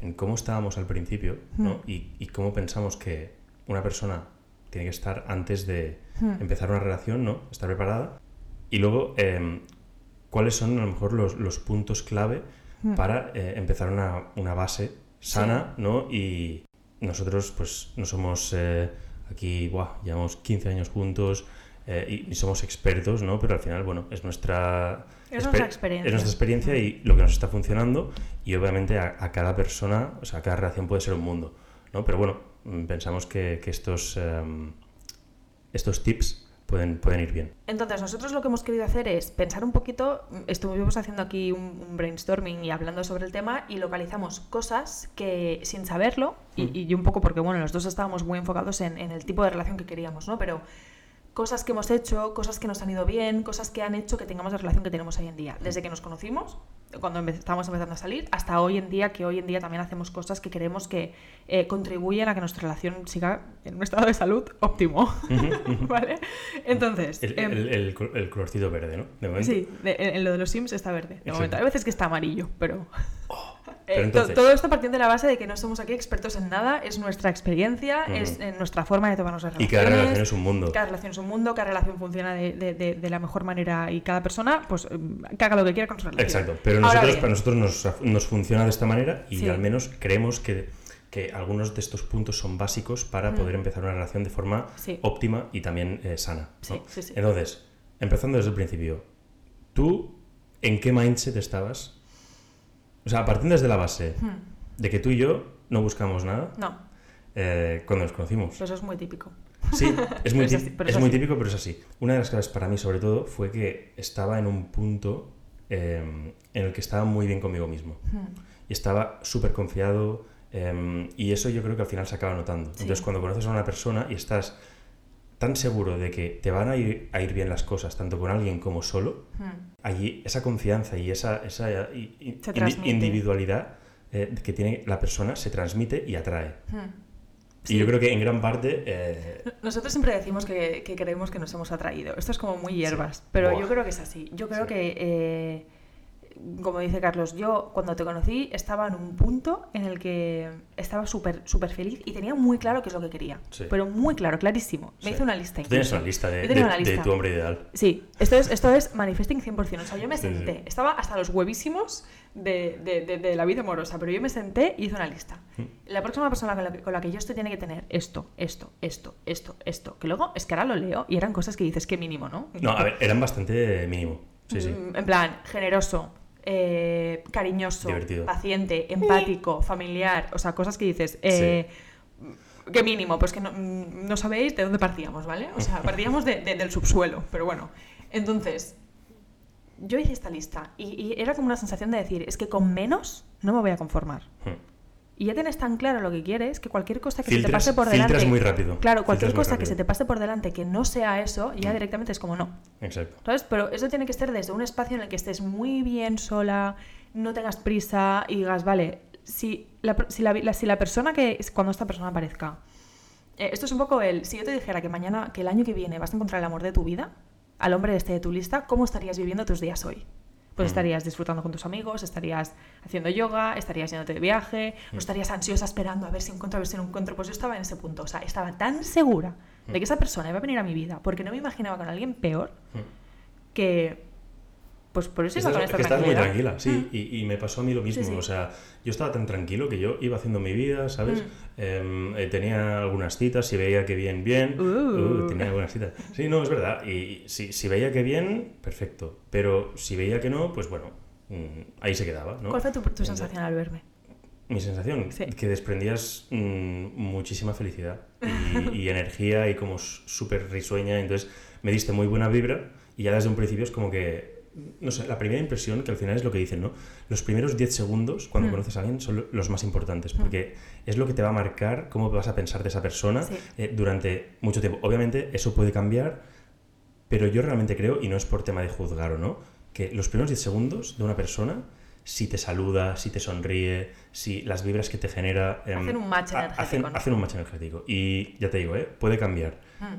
en cómo estábamos al principio, ¿no? Mm. Y, y cómo pensamos que una persona tiene que estar antes de Hmm. empezar una relación, ¿no? Estar preparada. Y luego, em, ¿cuáles son a lo mejor los, los puntos clave para eh, empezar una, una base sana, ¿no? Y nosotros, pues, no somos eh, aquí, buah, llevamos 15 años juntos eh, y, y somos expertos, ¿no? Pero al final, bueno, es nuestra... Es nuestra experiencia. Es nuestra experiencia y lo que nos está funcionando y obviamente a, a cada persona, o sea, cada relación puede ser un mundo, ¿no? Pero bueno, mm, pensamos que, que estos, em, estos tips pueden, pueden ir bien. Entonces, nosotros lo que hemos querido hacer es pensar un poquito, estuvimos haciendo aquí un, un brainstorming y hablando sobre el tema y localizamos cosas que sin saberlo, y, Mm. y yo un poco porque, bueno, los dos estábamos muy enfocados en, en el tipo de relación que queríamos, ¿no? Pero cosas que hemos hecho, cosas que nos han ido bien, cosas que han hecho que tengamos la relación que tenemos hoy en día. Desde que nos conocimos, cuando empe- estábamos empezando a salir, hasta hoy en día, que hoy en día también hacemos cosas que creemos que eh, contribuyen a que nuestra relación siga en un estado de salud óptimo. ¿Vale? Entonces, El, em, el- el col- el colorcito verde, ¿no? De momento. Sí, de- en, en lo de los Sims está verde. De momento. Hay veces que está amarillo, pero. Eh, entonces- todo esto partiendo de la base de que no somos aquí expertos en nada, es nuestra experiencia, es eh, nuestra forma de tomarnos las Y relaciones. cada relación es un mundo. Cada relación es un mundo, cada relación funciona de, de- de- de la mejor manera y cada persona, pues, em, que haga lo que quiera con su relación. Exacto, pero nosotros, para nosotros nos, nos funciona de esta manera y Sí. al menos creemos que, que algunos de estos puntos son básicos para poder empezar una relación de forma Sí. óptima y también eh, sana. ¿no? Sí. Entonces, empezando desde el principio, ¿tú en qué mindset estabas? O sea, partiendo desde la base Hmm, de que tú y yo no buscamos nada No, eh, cuando nos conocimos. eso es muy típico. Sí, es muy, Pero es tip- así, pero es es muy así. típico, pero es así. Una de las claves para mí, sobre todo, fue que estaba en un punto eh, en el que estaba muy bien conmigo mismo. Hmm, Y estaba súper confiado eh, y eso yo creo que al final se acaba notando. Sí. Entonces, cuando conoces a una persona y estás tan seguro de que te van a ir, a ir bien las cosas, tanto con alguien como solo, hmm. allí esa confianza y esa, esa Se indi- transmite. individualidad eh, que tiene la persona se transmite y atrae. Hmm. Y yo creo que en gran parte... eh, Nosotros siempre decimos que, que creemos que nos hemos atraído. Esto es como muy hierbas, pero Buah. yo creo que es así. Yo creo Sí. que, eh, como dice Carlos, yo cuando te conocí estaba en un punto en el que estaba súper súper feliz y tenía muy claro qué es lo que quería. Sí. Pero muy claro, clarísimo. Me Sí. hice una lista. Tú tienes incluso. una lista de, una tu hombre ideal. Sí, esto es, esto es manifesting 100%. O sea, yo me sí. senté, estaba hasta los huevísimos de, de- de- de la vida amorosa, pero yo me senté y hice una lista. Mm. La próxima persona con la, que, con la que yo estoy tiene que tener esto, esto, esto, esto, esto. Que luego es que ahora lo leo y eran cosas que dices que mínimo, ¿no? No, a ver, eran bastante mínimo. Sí, sí. Mm, En plan, generoso, eh, cariñoso, Divertido. paciente, empático, familiar. O sea, cosas que dices. eh, ¿Qué mínimo? Pues que no, no sabéis de dónde partíamos, ¿vale? O sea, partíamos de- de- del subsuelo, pero bueno. Entonces, yo hice esta lista y, y era como una sensación de decir, es que con menos no me voy a conformar. Hmm. Y ya tienes tan claro lo que quieres que cualquier cosa que se te pase por delante. muy rápido. Claro, cualquier cosa que se te pase por delante que no sea eso, ya Mm. directamente es como no. Exacto. ¿Sabes? Pero eso tiene que ser desde un espacio en el que estés muy bien sola, no tengas prisa y digas, vale, si la, si la, la- si la persona que cuando esta persona aparezca. eh, esto es un poco el. Si yo te dijera que mañana, que el año que viene vas a encontrar el amor de tu vida, al hombre este de tu lista, ¿cómo estarías viviendo tus días hoy? Pues Mm. estarías disfrutando con tus amigos, estarías haciendo yoga, estarías yéndote de viaje, Mm. o estarías ansiosa esperando a ver si encuentro, a ver si no encuentro. Pues yo estaba en ese punto, o sea, estaba tan segura de que esa persona iba a venir a mi vida, porque no me imaginaba con alguien peor Hmm. que pues por eso iba con que esta estás muy tranquila, sí, y, y me pasó a mí lo mismo. Sí, sí. O sea, yo estaba tan tranquilo que yo iba haciendo mi vida, ¿sabes? Mm. Em, eh, tenía algunas citas, si veía que bien, bien. Uh. Uh, tenía algunas citas. Sí, no, es verdad. Y, si, si veía que bien, perfecto. Pero si veía que no, pues bueno, mm, ahí se quedaba, ¿no? ¿Cuál fue tu, tu sensación al verme? Mi sensación, Sí. que desprendías mm, muchísima felicidad y, y energía y como súper risueña. Entonces me diste muy buena vibra y ya desde un principio es como que, no sé, la primera impresión, que al final es lo que dicen, ¿no? Los primeros 10 segundos cuando Mm. conoces a alguien son lo- los más importantes porque es lo que te va a marcar cómo vas a pensar de esa persona Sí. eh, durante mucho tiempo. Obviamente eso puede cambiar, pero yo realmente creo, y no es por tema de juzgar o no, que los primeros 10 segundos de una persona, si te saluda, si te sonríe, si las vibras que te genera... em, Hacen un match energético, Hacen, ¿no? hacen un match energético. Y ya te digo, ¿eh? puede cambiar. Mm.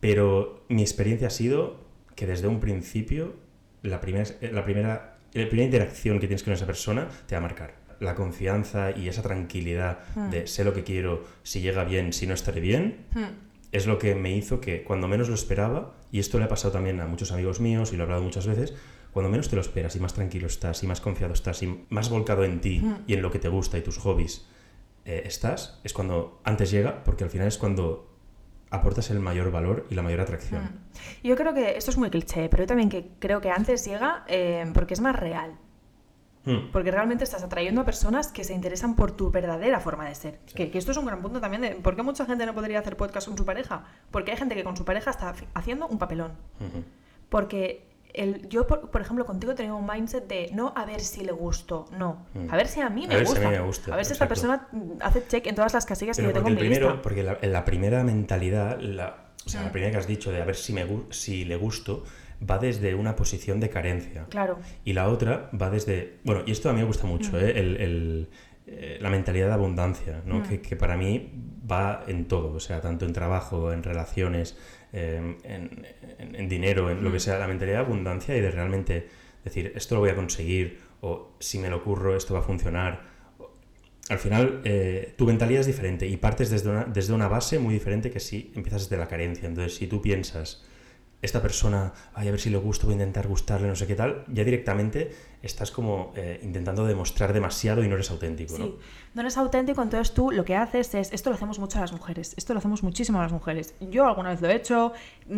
Pero mi experiencia ha sido que desde un principio, la primera, la primera, la primera interacción que tienes con esa persona te va a marcar. La confianza y esa tranquilidad Mm. de sé lo que quiero, si llega bien, si no estaré bien, Mm. es lo que me hizo que cuando menos lo esperaba, y esto le ha pasado también a muchos amigos míos y lo he hablado muchas veces, cuando menos te lo esperas y más tranquilo estás y más confiado estás y más volcado en ti Mm. y en lo que te gusta y tus hobbies eh, estás, es cuando antes llega, porque al final es cuando aportas el mayor valor y la mayor atracción. Mm. Yo creo que esto es muy cliché, pero yo también que creo que antes llega eh, porque es más real. Mm. Porque realmente estás atrayendo a personas que se interesan por tu verdadera forma de ser. Sí. Que, que esto es un gran punto también de por qué mucha gente no podría hacer podcast con su pareja. Porque hay gente que con su pareja está haciendo un papelón. Porque el, yo, por, por ejemplo, contigo tenido un mindset de no a ver si le gusto, no. Mm. A ver si a mí A me ver si a gusta. mí me gusta, A ver si esta persona mm, hace check en todas las casillas Pero que yo tengo en mi primero, lista. porque la, la primera mentalidad, la, o sea, Mm. la primera que has dicho de a ver si, me, si le gusto, va desde una posición de carencia. Claro. Y la otra va desde. Bueno, y esto a mí me gusta mucho, Mm. ¿eh? El- el, eh, la mentalidad de abundancia, ¿no? Mm. Que, que para mí va en todo, o sea, tanto en trabajo, en relaciones, eh, en, en- en dinero, en lo que Mm. sea, la mentalidad de abundancia y de realmente decir, esto lo voy a conseguir, o si me lo ocurro, esto va a funcionar. Al final, eh, tu mentalidad es diferente y partes desde una, desde una base muy diferente que si empiezas desde la carencia. Entonces, si tú piensas, esta persona, ay, a ver si le gusto, voy a intentar gustarle, no sé qué tal, ya directamente estás como eh, intentando demostrar demasiado y no eres auténtico, ¿no? Sí, no eres auténtico, entonces tú lo que haces es, esto lo hacemos mucho a las mujeres, esto lo hacemos muchísimo a las mujeres. Yo alguna vez lo he hecho,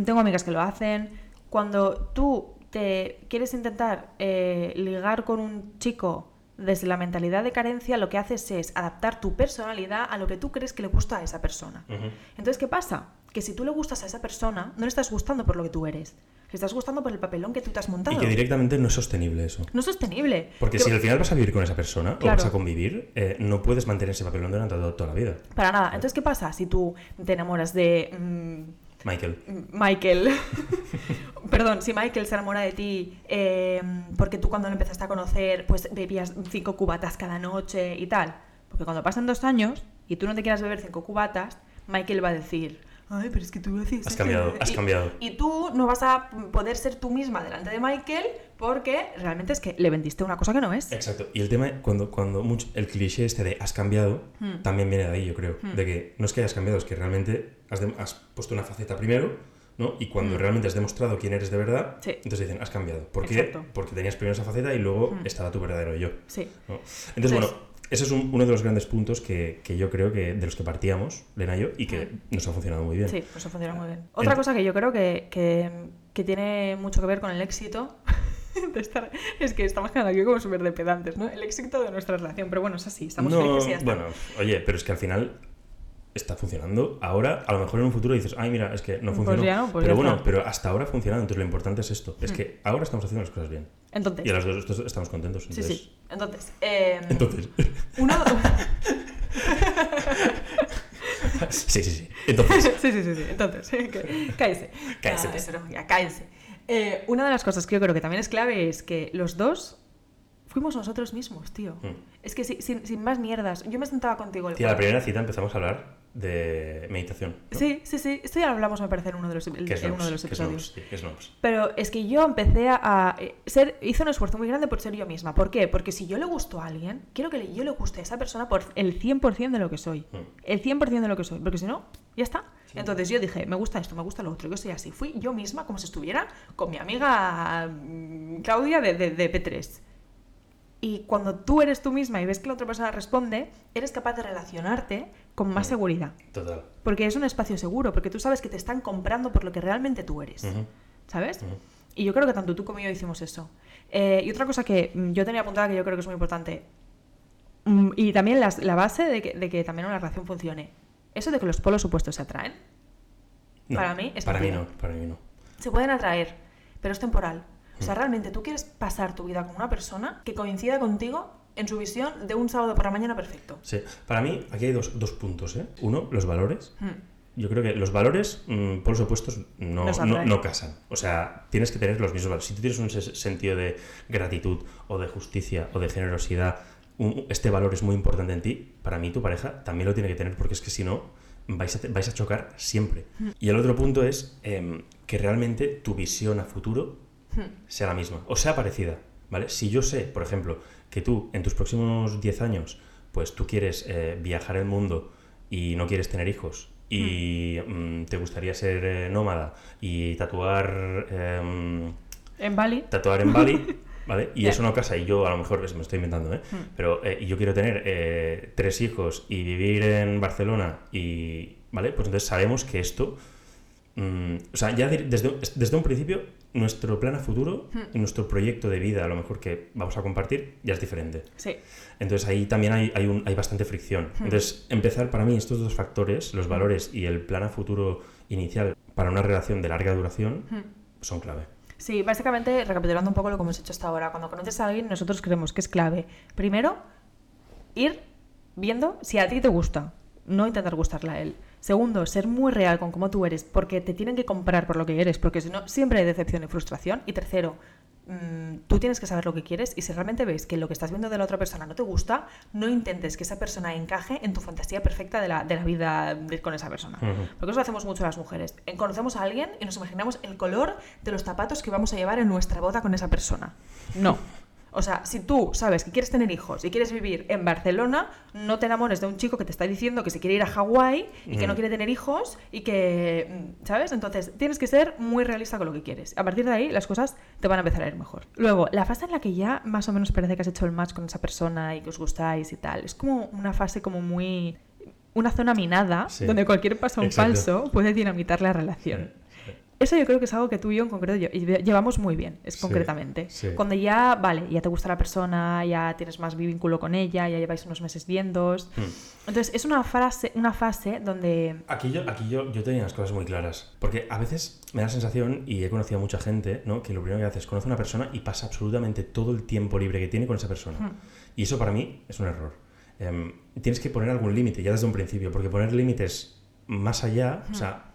tengo amigas que lo hacen. Cuando tú te quieres intentar eh, ligar con un chico desde la mentalidad de carencia, lo que haces es adaptar tu personalidad a lo que tú crees que le gusta a esa persona. Entonces, ¿qué pasa? Que si tú le gustas a esa persona, no le estás gustando por lo que tú eres, le estás gustando por el papelón que tú te has montado. Y que directamente no es sostenible eso. No es sostenible. Porque Que- si al final vas a vivir con esa persona o vas a convivir, eh, no puedes mantener ese papelón durante toda, toda la vida. Para nada. Entonces, ¿qué pasa si tú te enamoras de mm, Michael. Michael? Perdón, si Michael se enamora de ti eh, porque tú cuando lo empezaste a conocer, pues bebías cinco cubatas cada noche y tal. Porque cuando pasan dos años y tú no te quieras beber cinco cubatas, Michael va a decir, ay, pero es que tú haces. Has así". cambiado, has Y- cambiado. Y tú no vas a poder ser tú misma delante de Michael porque realmente es que le vendiste una cosa que no es. Exacto. Y el tema, cuando, cuando mucho, el cliché este de has cambiado, Hmm. también viene de ahí, yo creo. Hmm. De que no es que hayas cambiado, es que realmente has, de- has puesto una faceta primero, ¿no? Y cuando Hmm. realmente has demostrado quién eres de verdad, Sí. entonces dicen, has cambiado. ¿Por qué? Exacto. Porque tenías primero esa faceta y luego estaba tu verdadero yo. Sí. ¿no? Entonces, Entonces- bueno, ese es un- uno de los grandes puntos que, que yo creo que de los que partíamos, Lena y yo, y que nos ha funcionado muy bien. Sí, eso funciona muy bien. Otra cosa que yo creo que, que, que tiene mucho que ver con el éxito de estar... Es que estamos quedando aquí como súper de pedantes, ¿no? El éxito de nuestra relación. Pero bueno, es así, estamos no, felices y ya está. bueno, oye, pero es que al final está funcionando. Ahora, a lo mejor en un futuro dices, ay, mira, es que no Pues funcionó. ya no, pues pero bueno, está. pero hasta ahora ha funcionado. Entonces lo importante es esto. Es que ahora estamos haciendo las cosas bien. Entonces, Y a los dos estamos contentos. sí, Entonces, sí. Entonces, eh, Entonces, uno... sí, sí, sí. Entonces, sí, sí, sí, sí. Entonces, cállese. Cállese. Ah, no, ya, cállese. Eh, una de las cosas que yo creo que también es clave es que los dos fuimos nosotros mismos, tío. Mm. Es que si- sin, sin más mierdas. Yo me sentaba contigo. el tía, la primera cita empezamos a hablar de meditación. ¿no? Sí, sí, sí. Esto ya lo hablamos, me parece, en uno de los, en ¿Qué es uno de los ¿Qué es episodios. Pero es que yo empecé a, a ser, hice un esfuerzo muy grande por ser yo misma. ¿Por qué? Porque si yo le gusto a alguien, quiero que yo le guste a esa persona por el 100% de lo que soy. Mm. El 100% de lo que soy. Porque si no, ya está. Entonces yo dije, me gusta esto, me gusta lo otro. Yo soy así. Fui yo misma como si estuviera con mi amiga mm, Claudia de, de, de P3. Y cuando tú eres tú misma y ves que la otra persona responde, eres capaz de relacionarte con más seguridad. Total. Porque es un espacio seguro, porque tú sabes que te están comprando por lo que realmente tú eres. ¿Sabes? Y yo creo que tanto tú como yo hicimos eso. Eh, y otra cosa que mm, yo tenía apuntada que yo creo que es muy importante, mm, y también las- la base de que, de que también una relación funcione, eso de que los polos opuestos se atraen, No, Para mí es Para mí no, para mí no. se pueden atraer, pero es temporal. O Mm. sea, realmente tú quieres pasar tu vida con una persona que coincida contigo en su visión de un sábado por la mañana perfecto. Sí. Para mí, aquí hay dos, dos puntos, ¿eh? Uno, los valores. Mm. Yo creo que los valores, mm, por los opuestos, no, no, no casan. O sea, tienes que tener los mismos valores. Si tú tienes un se- sentido de gratitud o de justicia o de generosidad, un- este valor es muy importante en ti, para mí tu pareja también lo tiene que tener porque es que si no, vais a, vais a chocar siempre. Mm. Y el otro punto es em, que realmente tu visión a futuro Mm. Sea la misma o sea parecida, ¿vale? Si yo sé, por ejemplo, que tú en tus próximos 10 años, pues tú quieres eh, viajar el mundo y no quieres tener hijos y mm, te gustaría ser eh, nómada y tatuar... em, En Bali. tatuar en Bali, ¿vale? Y Ya. eso no casa, y yo a lo mejor, me estoy inventando, ¿eh? Hmm. Pero eh, y yo quiero tener eh, tres hijos y vivir en Barcelona y, ¿vale? Pues entonces sabemos que esto, mm, o sea, ya de- desde, desde un principio, nuestro plan a futuro Hmm. y nuestro proyecto de vida, a lo mejor que vamos a compartir, ya es diferente. Sí. Entonces ahí también hay, hay, un- hay bastante fricción. Hmm. Entonces, empezar para mí estos dos factores, los valores y el plan a futuro inicial para una relación de larga duración, Hmm. son clave. Sí, básicamente, recapitulando un poco lo que hemos hecho hasta ahora, cuando conoces a alguien, nosotros creemos que es clave. Primero, ir viendo si a ti te gusta, no intentar gustarle a él. Segundo, ser muy real con cómo tú eres, porque te tienen que comprar por lo que eres, porque si no, siempre hay decepción y frustración. Y tercero, mm, tú tienes que saber lo que quieres y si realmente ves que lo que estás viendo de la otra persona no te gusta, no intentes que esa persona encaje en tu fantasía perfecta de la, de la vida de- con esa persona. Porque eso lo hacemos mucho las mujeres. Conocemos a alguien y nos imaginamos el color de los zapatos que vamos a llevar en nuestra boda con esa persona. No. O sea, si tú sabes que quieres tener hijos y quieres vivir en Barcelona, no te enamores de un chico que te está diciendo que se quiere ir a Hawái y que no quiere tener hijos y que, mm, ¿sabes? Entonces, tienes que ser muy realista con lo que quieres. A partir de ahí, las cosas te van a empezar a ir mejor. Luego, la fase en la que ya más o menos parece que has hecho el match con esa persona y que os gustáis y tal, es como una fase como muy... Una zona minada Sí. donde cualquier paso en falso puede dinamitar la relación. Eso yo creo que es algo que tú y yo en concreto lle- llevamos muy bien, es Sí, concretamente. sí. Cuando ya, vale, ya te gusta la persona, ya tienes más vínculo con ella, ya lleváis unos meses viéndos. Hmm. Entonces, es una fase, una fase donde... Aquí, yo, aquí yo, yo tenía las cosas muy claras. Porque a veces me da la sensación, y he conocido a mucha gente, ¿no? que lo primero que hace es conoce a una persona y pasa absolutamente todo el tiempo libre que tiene con esa persona. Hmm. Y eso para mí es un error. Em, tienes que poner algún límite ya desde un principio, porque poner límites más allá, o sea, ya-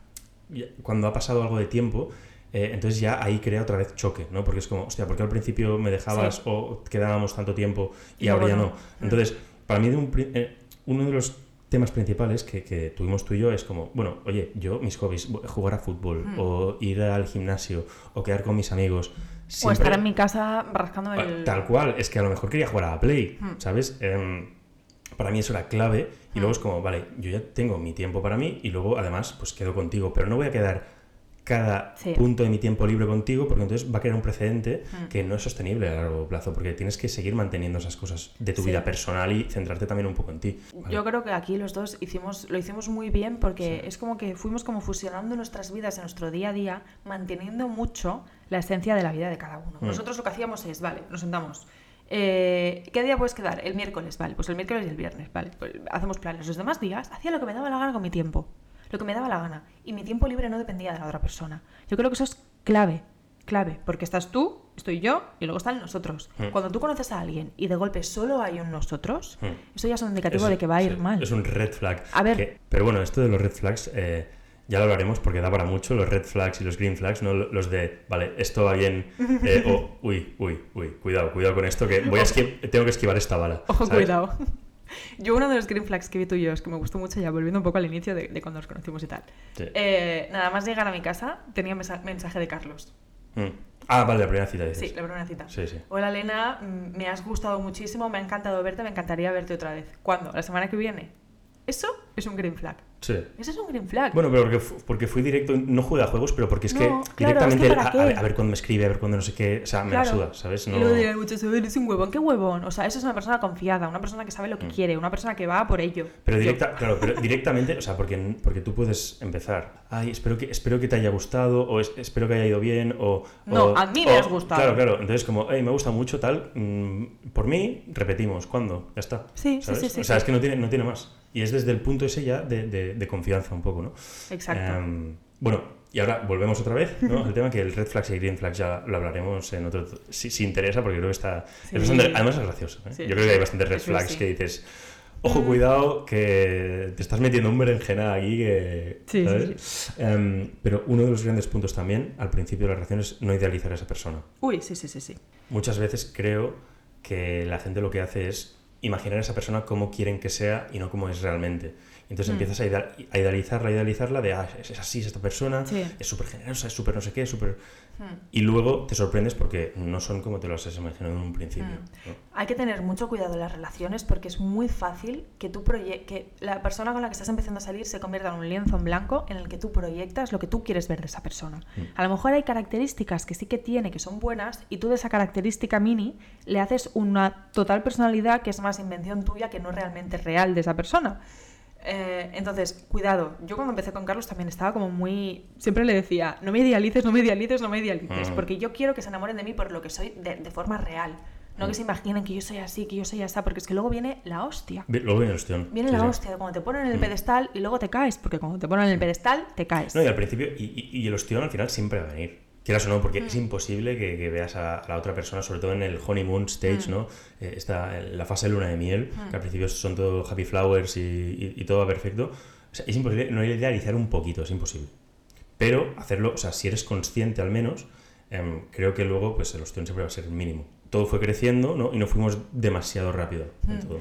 cuando ha pasado algo de tiempo, eh, entonces ya ahí crea otra vez choque, ¿no? Porque es como, hostia, ¿por qué al principio me dejabas Sí. o quedábamos tanto tiempo y, Y ahora ya no? Mm. Entonces, para mí de un eh, uno de los temas principales que, que tuvimos tú y yo es como, bueno, oye, yo mis hobbies, jugar a fútbol Mm. o ir al gimnasio o quedar con mis amigos. O siempre- estar en mi casa rascando el... Tal cual, es que a lo mejor quería jugar a la Play, Hmm. ¿sabes? Em, para mí eso era clave y luego es como, vale, yo ya tengo mi tiempo para mí y luego además pues quedo contigo, pero no voy a quedar cada Sí. punto de mi tiempo libre contigo porque entonces va a crear un precedente Hmm. que no es sostenible a largo plazo porque tienes que seguir manteniendo esas cosas de tu Sí. vida personal y centrarte también un poco en ti. ¿vale? Yo creo que aquí los dos hicimos, lo hicimos muy bien porque es como que fuimos como fusionando nuestras vidas en nuestro día a día, manteniendo mucho la esencia de la vida de cada uno. Mm. Nosotros lo que hacíamos es, vale, nos sentamos. Eh, ¿Qué día puedes quedar? El miércoles, vale. Pues el miércoles y el viernes, vale. Pues hacemos planes. Los demás días hacía lo que me daba la gana con mi tiempo. Lo que me daba la gana. Y mi tiempo libre no dependía de la otra persona. Yo creo que eso es clave. Clave. Porque estás tú, estoy yo y luego están nosotros. Mm. Cuando tú conoces a alguien y de golpe solo hay un nosotros, Mm. eso ya es un indicativo Es- de que va a ir sí, mal. Es un red flag. A ver. que- pero bueno, esto de los red flags eh, ya lo hablaremos porque da para mucho, los red flags y los green flags, no los de, vale, esto va bien, eh, o, uy, uy, uy, cuidado, cuidado con esto, que voy a tengo que esquivar esta bala. Ojo, ¿sabes? cuidado. Yo uno de los green flags que vi tú y yo, es que me gustó mucho, ya volviendo un poco al inicio de, de cuando nos conocimos y tal. Sí. Eh, nada más llegar a mi casa, tenía mensa- mensaje de Carlos. Mm. Ah, vale, la primera cita dices. Sí, la primera cita. Sí, sí. Hola Elena, mm, me has gustado muchísimo, me ha encantado verte, me encantaría verte otra vez. ¿Cuándo? ¿La semana que viene? Eso es un green flag. Sí. Eso es un green flag. Bueno, pero porque, porque fui directo, no jugué a juegos, pero porque es que claro, directamente es que ¿para a- ver, cuándo me escribe, a ver cuándo no sé qué, o sea, me la Claro. suda, ¿sabes? No... Y luego dirán muchos, "Ay, eres un huevón. ¿Qué huevón? O sea, eso es una persona confiada, una persona que sabe lo que Mm. quiere, una persona que va por ello. Pero, directa, claro, pero directamente, o sea, porque, porque tú puedes empezar, ay, espero que, espero que te haya gustado, o es- espero que haya ido bien, o... No, o- a mí me has gustado. Claro, claro, entonces como, hey, me gusta mucho, tal, mm, por mí, repetimos, ¿cuándo? Ya está. Sí, sí, sí, sí, O sea, sí. es que no tiene, no tiene más. Y es desde el punto ese ya de, de- de confianza un poco, ¿no? Exacto. Em, bueno, y ahora volvemos otra vez, ¿no? El tema que el red flags y green flags ya lo hablaremos en otro... Si, si interesa, porque creo que está... Sí. es bastante- además es gracioso, ¿eh? Sí, Yo creo que hay bastantes red flags sí. que dices... Ojo, cuidado, que te estás metiendo un berenjena aquí que... Sí, sí, ¿sabes? Em, pero uno de los grandes puntos también, al principio de la relación, es no idealizar a esa persona. Uy, sí, sí, sí, sí. Muchas veces creo que la gente lo que hace es imaginar a esa persona como quieren que sea y no como es realmente. Entonces Mm. empiezas a, idealizarla, a idealizarla de, ah, es, es así, es esta persona, Sí. es súper generosa, es súper no sé qué, es súper... Y luego te sorprendes porque no son como te los has imaginado en un principio. Mm. ¿no? Hay que tener mucho cuidado en las relaciones porque es muy fácil que, tú que la persona con la que estás empezando a salir se convierta en un lienzo en blanco en el que tú proyectas lo que tú quieres ver de esa persona. Mm. A lo mejor hay características que sí que tiene, que son buenas, y tú de esa característica mini le haces una total personalidad que es más invención tuya que no realmente real de esa persona. Eh, entonces, cuidado. Yo cuando empecé con Carlos también estaba como muy... Siempre le decía, no me idealices, no me idealices, no me idealices. Mm. Porque yo quiero que se enamoren de mí por lo que soy de, de forma real. No que se imaginen que yo soy así, que yo soy así, porque es que luego viene la hostia. Luego viene el ostión. Viene Sí, la sí. hostia de cuando te ponen en el Mm. pedestal y luego te caes, porque cuando te ponen en el pedestal te caes. No, y al principio, y, y- y el ostión al final siempre va a venir. Quieras o no, porque Mm. es imposible que, que veas a, a la otra persona, sobre todo en el honeymoon stage, Mm. ¿no? Eh, esta, la fase de luna de miel, que al principio son todo happy flowers y, y- y todo va perfecto. O sea, es imposible no idealizar un poquito, es imposible. Pero hacerlo, o sea, si eres consciente al menos, em, creo que luego pues el ostión siempre va a ser mínimo. Todo fue creciendo, ¿no? Y no fuimos demasiado rápido en Mm. todo.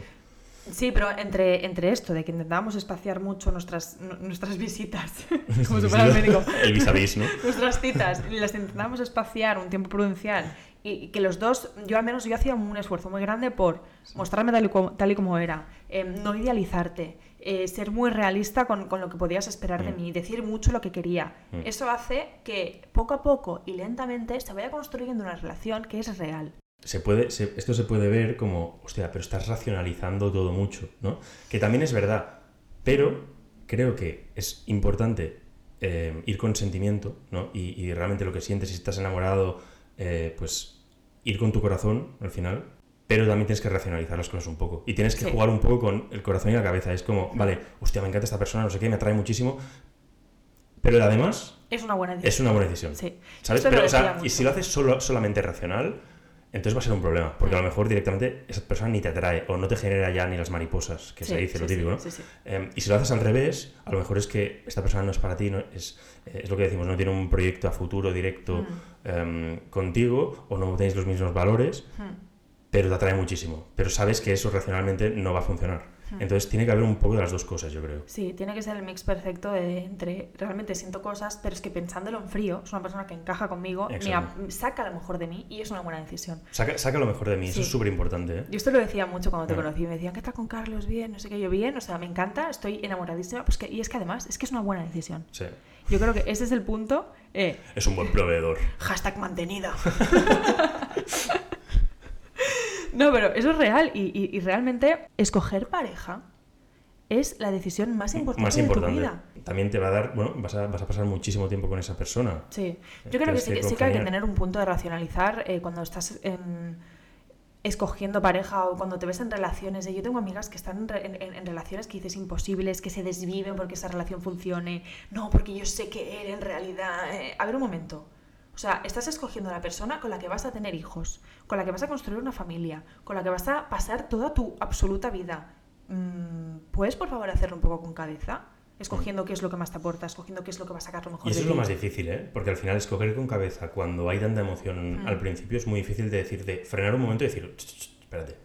Sí, pero entre, entre esto de que intentábamos espaciar mucho nuestras, nu- nuestras visitas, como si fuera el médico, El vis vis, ¿no? nuestras citas, las intentábamos espaciar un tiempo prudencial y, que los dos, yo al menos yo hacía un esfuerzo muy grande por mostrarme tal y como, tal y como era, eh, no idealizarte, eh, ser muy realista con, con lo que podías esperar de Mm. mí, decir mucho lo que quería. Mm. Eso hace que poco a poco y lentamente se vaya construyendo una relación que es real. Se puede, se- esto se puede ver como, hostia, pero estás racionalizando todo mucho, ¿no? Que también es verdad, pero creo que es importante eh, ir con sentimiento, ¿no? Y, y realmente lo que sientes, si estás enamorado, eh, pues ir con tu corazón al final, pero también tienes que racionalizar las cosas un poco. Y tienes que Sí. jugar un poco con el corazón y la cabeza. Es como, vale, hostia, me encanta esta persona, no sé qué, me atrae muchísimo, pero además Es una buena decisión. es una buena decisión. Sí. ¿Sabes? Pero, o sea, y si lo haces solo, solamente racional, entonces va a ser un problema. Porque a lo mejor directamente esa persona ni te atrae o no te genera ya ni las mariposas, que se Sí, dice lo típico, ¿no? sí. Eh, y si lo haces al revés, a lo mejor es que esta persona no es para ti, no es, eh, es lo que decimos, no tiene un proyecto a futuro directo Mm. em, contigo o no tenéis los mismos valores, Hmm. pero te atrae muchísimo. Pero sabes que eso racionalmente no va a funcionar. Entonces tiene que haber un poco de las dos cosas, yo creo. Sí, tiene que ser el mix perfecto de entre realmente siento cosas, pero es que pensándolo en frío, es una persona que encaja conmigo, me saca lo mejor de mí y es una buena decisión. Saca, saca lo mejor de mí, eso es súper importante. ¿eh? Yo esto lo decía mucho cuando te conocí, me decían, ¿qué tal con Carlos? Bien, no sé qué, yo bien, o sea, me encanta, estoy enamoradísima, pues que, y es que además es que es una buena decisión. Sí. Yo creo que ese es el punto, eh, Es un buen proveedor. hashtag mantenida. no, pero eso es real y, y- y realmente escoger pareja es la decisión más importante, más de tu importante. vida. También te va a dar, bueno, vas a, vas a pasar muchísimo tiempo con esa persona. Sí, yo creo que sí, que que sí que hay que tener un punto de racionalizar eh, cuando estás en- escogiendo pareja o cuando te ves en relaciones. Yo tengo amigas que están en, re- en- en- en relaciones que dices imposibles, que se desviven porque esa relación funcione. No, porque yo sé que él en realidad... eh, A ver un momento. O sea, estás escogiendo a la persona con la que vas a tener hijos, con la que vas a construir una familia, con la que vas a pasar toda tu absoluta vida. Mm, ¿Puedes, por favor, hacerlo un poco con cabeza? Escogiendo qué es lo que más te aporta, escogiendo qué es lo que va a sacar lo mejor Y eso de es lo ti. más difícil, ¿eh? Porque al final escoger con cabeza cuando hay tanta emoción Mm. al principio es muy difícil de decir, de frenar un momento y decir, "Ch, ch, ch, espérate,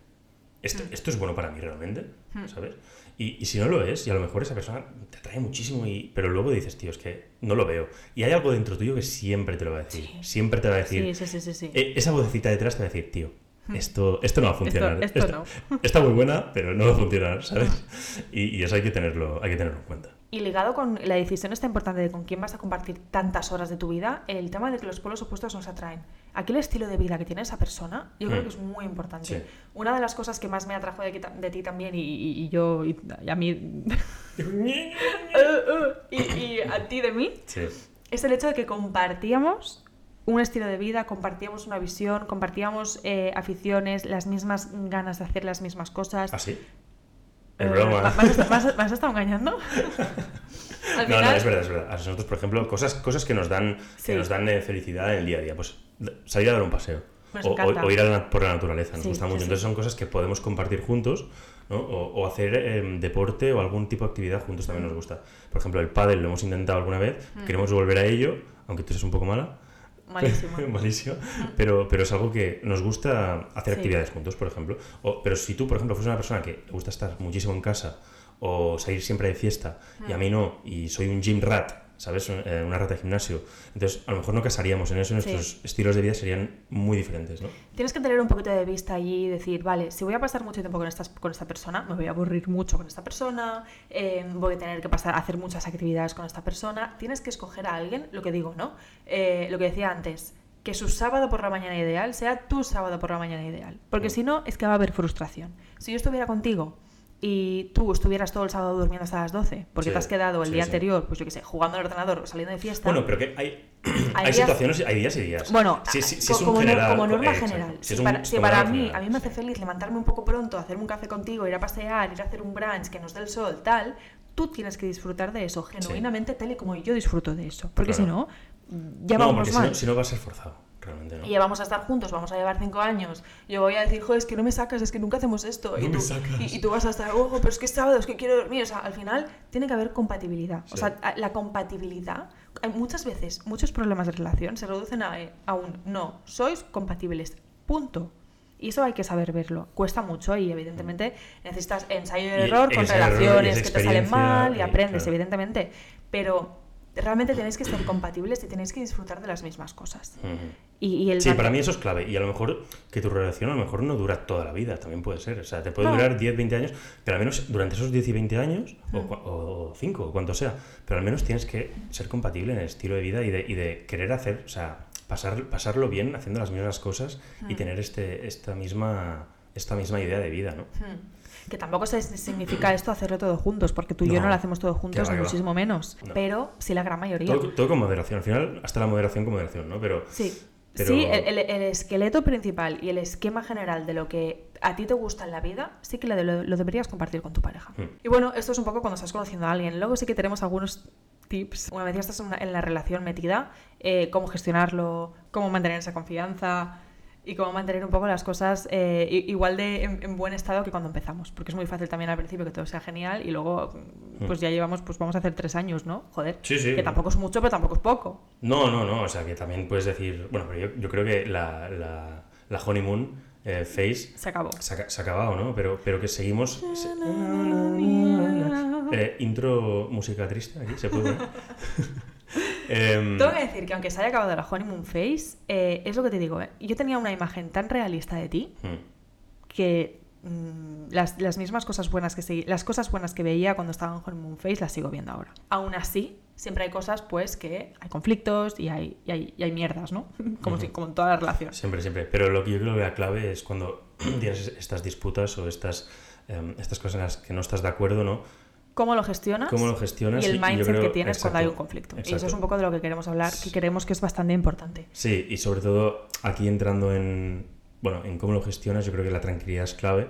¿esto, Mm. esto es bueno para mí realmente? Mm. ¿Sabes? Y, y si no lo es, y a lo mejor esa persona te atrae muchísimo, y, pero luego dices, tío, es que no lo veo. Y hay algo dentro tuyo que siempre te lo va a decir. Sí. Siempre te va a decir, Sí, sí, sí, sí. sí. e- esa vocecita detrás te va a decir, tío, Mm. esto, esto no va a funcionar. esto Esta- no. Está muy buena, pero no va a funcionar, ¿sabes? Y, y eso hay que tenerlo, hay que tenerlo en cuenta. Y ligado con la decisión esta importante de con quién vas a compartir tantas horas de tu vida, el tema de que los pueblos opuestos nos atraen. Aquí el estilo de vida que tiene esa persona, yo creo Mm. que es muy importante. Sí. Una de las cosas que más me atrajo de, ti también, y, y- y yo, y, y a mí, y, y a ti de mí, Sí. es el hecho de que compartíamos un estilo de vida, compartíamos una visión, compartíamos eh, aficiones, las mismas ganas de hacer las mismas cosas. ¿Así? Eh, Es broma. ¿me has- me has- me has estado engañando? Al No, no, es verdad, es verdad. A nosotros, por ejemplo, cosas, cosas que nos dan, Sí. que nos dan eh, felicidad en el día a día. Pues salir a dar un paseo. O, ir a la por la naturaleza, nos Sí, gusta mucho. sí. Entonces son cosas que podemos compartir juntos, ¿no? O, o hacer em, deporte o algún tipo de actividad juntos también nos gusta. Por ejemplo, el pádel lo hemos intentado alguna vez, Mm. queremos volver a ello, aunque tú seas un poco mala. Malísimo. Malísimo. Pero, pero es algo que nos gusta hacer Sí. actividades juntos, por ejemplo. O- pero si tú, por ejemplo, fueras una persona que le gusta estar muchísimo en casa o salir siempre de fiesta y a mí no, y soy un gym rat, ¿sabes? Eh, Una rata de gimnasio. Entonces, a lo mejor no casaríamos en eso, nuestros estilos de vida serían muy diferentes, ¿no? Tienes que tener un poquito de vista allí y decir, vale, si voy a pasar mucho tiempo con esta, con esta persona, me voy a aburrir mucho con esta persona, eh, voy a tener que pasar a hacer muchas actividades con esta persona. Tienes que escoger a alguien, lo que digo, ¿no? Eh, lo que decía antes, que su sábado por la mañana ideal sea tu sábado por la mañana ideal. Porque Mm. si no, es que va a haber frustración. Si yo estuviera contigo y tú estuvieras todo el sábado durmiendo hasta las 12, porque Sí, te has quedado el sí, día sí. anterior, pues yo qué sé, jugando al ordenador o saliendo de fiesta. Bueno, pero que hay, hay, situaciones, hay días y días. Bueno, sí co- es un como, no- general, como norma eh, general. Sí Si un- para, si mí, general, a mí me hace feliz levantarme un poco pronto, hacerme un café contigo, ir a pasear, ir a hacer un brunch que nos dé el sol, tal, tú tienes que disfrutar de eso, genuinamente, tal y como yo disfruto de eso. Porque Claro. si no, ya no, vamos porque si mal. no, si no va a ser forzado, realmente, ¿no? Y ya vamos a estar juntos, vamos a llevar cinco años. Yo voy a decir, joder, es que no me sacas, es que nunca hacemos esto. y, No me tú, sacas. y, y tú vas a estar, ojo, pero es que es sábado, es que quiero dormir. O sea, al final tiene que haber compatibilidad. O sea, la compatibilidad, muchas veces, muchos problemas de relación se reducen a, eh, a un no, sois compatibles. Punto. Y eso hay que saber verlo. Cuesta mucho y evidentemente necesitas ensayo y Y error con error y relaciones que te salen mal y y aprendes, claro. evidentemente. Pero realmente tenéis que ser compatibles y tenéis que disfrutar de las mismas cosas. Ujú. Y, y el Sí, para mí eso es clave. Y a lo mejor que tu relación a lo mejor no dura toda la vida, también puede ser. O sea, te puede No. durar 10, 20 años, pero al menos durante esos 10 y 20 años, o, Mm. cua- o 5, o cuanto sea, pero al menos tienes que ser compatible en el estilo de vida y de, y de querer hacer, o sea, pasar, pasarlo bien haciendo las mismas cosas y Mm. tener este, esta, misma, esta misma idea de vida, ¿no? Que tampoco se- significa esto hacerlo todo juntos, porque tú y yo No, lo hacemos todo juntos, ni muchísimo menos. No. Pero sí la gran mayoría. Todo, todo con moderación. Al final, hasta la moderación con moderación, ¿no? Pero Sí. Pero- Sí, el, el- el esqueleto principal y el esquema general de lo que a ti te gusta en la vida, sí que lo, deberías compartir con tu pareja. Hmm. Y bueno, esto es un poco cuando estás conociendo a alguien. Luego sí que tenemos algunos tips. Una vez ya estás en la relación metida, eh, cómo gestionarlo, cómo mantener esa confianza y cómo mantener un poco las cosas eh, igual de en, en buen estado que cuando empezamos. Porque es muy fácil también al principio que todo sea genial y luego pues ya llevamos, pues vamos a hacer tres años, ¿no? Joder. Sí, sí. Que tampoco es mucho, pero tampoco es poco. No, no, no, o sea que también puedes decir, bueno, pero yo, yo creo que la, la, la honeymoon eh, phase Se acabó. se se ha acabado, ¿no? Pero, pero que seguimos... se- Eh, intro música triste, aquí se puede Em, Tengo que decir que aunque se haya acabado la honeymoon phase, eh, es lo que te digo, ¿eh? yo tenía una imagen tan realista de ti mm, que mm, las, las mismas cosas buenas que segui- las cosas buenas que veía cuando estaba en honeymoon phase las sigo viendo ahora. Aún así, siempre hay cosas pues que hay conflictos y hay, y hay, y hay mierdas, ¿no? Como, si- como en todas las relaciones. Siempre, siempre. Pero lo que yo creo que la clave es cuando tienes estas disputas o estas, em, estas cosas en las que no estás de acuerdo, ¿no? ¿Cómo lo gestionas? ¿Cómo lo gestionas? Y el Y mindset creo- que tienes cuando hay un exacto, conflicto. Y eso exacto. es un poco de lo que queremos hablar, que creemos que es bastante importante. Sí, y sobre todo aquí entrando en, bueno, en cómo lo gestionas, yo creo que la tranquilidad es clave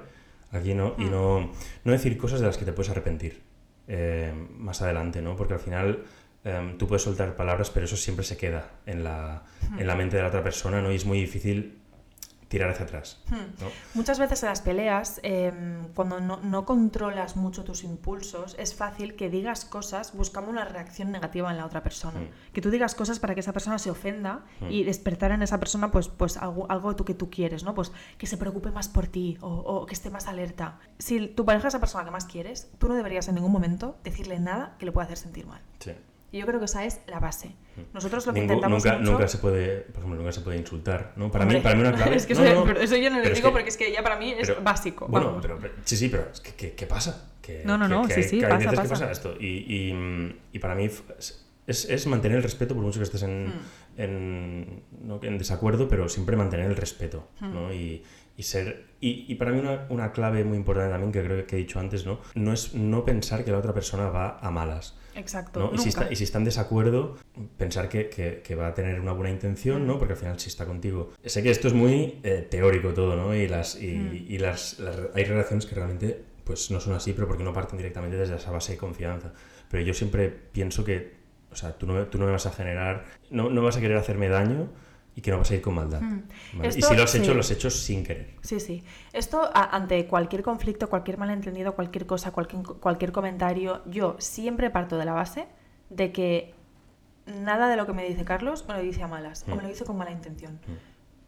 aquí, ¿no? Y Mm. no, no decir cosas de las que te puedes arrepentir eh, más adelante, ¿no? Porque al final em, tú puedes soltar palabras, pero eso siempre se queda en la, en la mente de la otra persona, ¿no? Y es muy difícil tirar hacia atrás, Hmm. ¿no? Muchas veces en las peleas, em, cuando no, no controlas mucho tus impulsos, es fácil que digas cosas buscando una reacción negativa en la otra persona. Mm. Que tú digas cosas para que esa persona se ofenda Mm. y despertar en esa persona pues, pues algo, algo que tú quieres, ¿no? Pues que se preocupe más por ti o, o que esté más alerta. Si tu pareja es esa persona que más quieres, tú no deberías en ningún momento decirle nada que le pueda hacer sentir mal. Sí. Y yo creo que esa es la base. Nosotros lo que Ningú- intentamos nunca, mucho... nunca se puede, por ejemplo, nunca se puede insultar, ¿no? Para Hombre, mí, para mí una clave... es que no, eso, no, pero eso yo no lo pero es digo que- porque es que ya para mí es pero- básico. Bueno, vamos. pero, pero- sí, sí, pero es que, que- ¿qué pasa? Que, No, no, no, sí, hay- sí, pasa, veces que pasa. pasa esto. Y, y, mm, y para mí es, es- mantener el respeto, por mucho que estés en, Hmm. en, no, en desacuerdo, pero siempre mantener el respeto, Hmm. ¿no? Y, y ser... Y, y para mí una, una clave muy importante también, que creo que he dicho antes, ¿no? No es no pensar que la otra persona va a malas. Exacto. ¿no? Y, si está, y si está en desacuerdo, pensar que, que- que va a tener una buena intención. ¿no? Porque al final si está contigo. Sé que esto es muy eh, teórico todo, ¿no? Y, las, y, Mm. y las, las- hay relaciones que realmente pues no son así, pero porque no parten directamente desde esa base de confianza. Pero yo siempre pienso que, o sea, tú no, tú no me vas a generar, no, no vas a querer hacerme daño y que no vas a ir con maldad. Mm. ¿vale? Y si lo has hecho, sí. lo has hecho sin querer. Sí, sí. Esto a- ante cualquier conflicto, cualquier malentendido, cualquier cosa, cualquier, cualquier comentario, yo siempre parto de la base de que nada de lo que me dice Carlos me lo dice a malas o Mm. me lo dice con mala intención.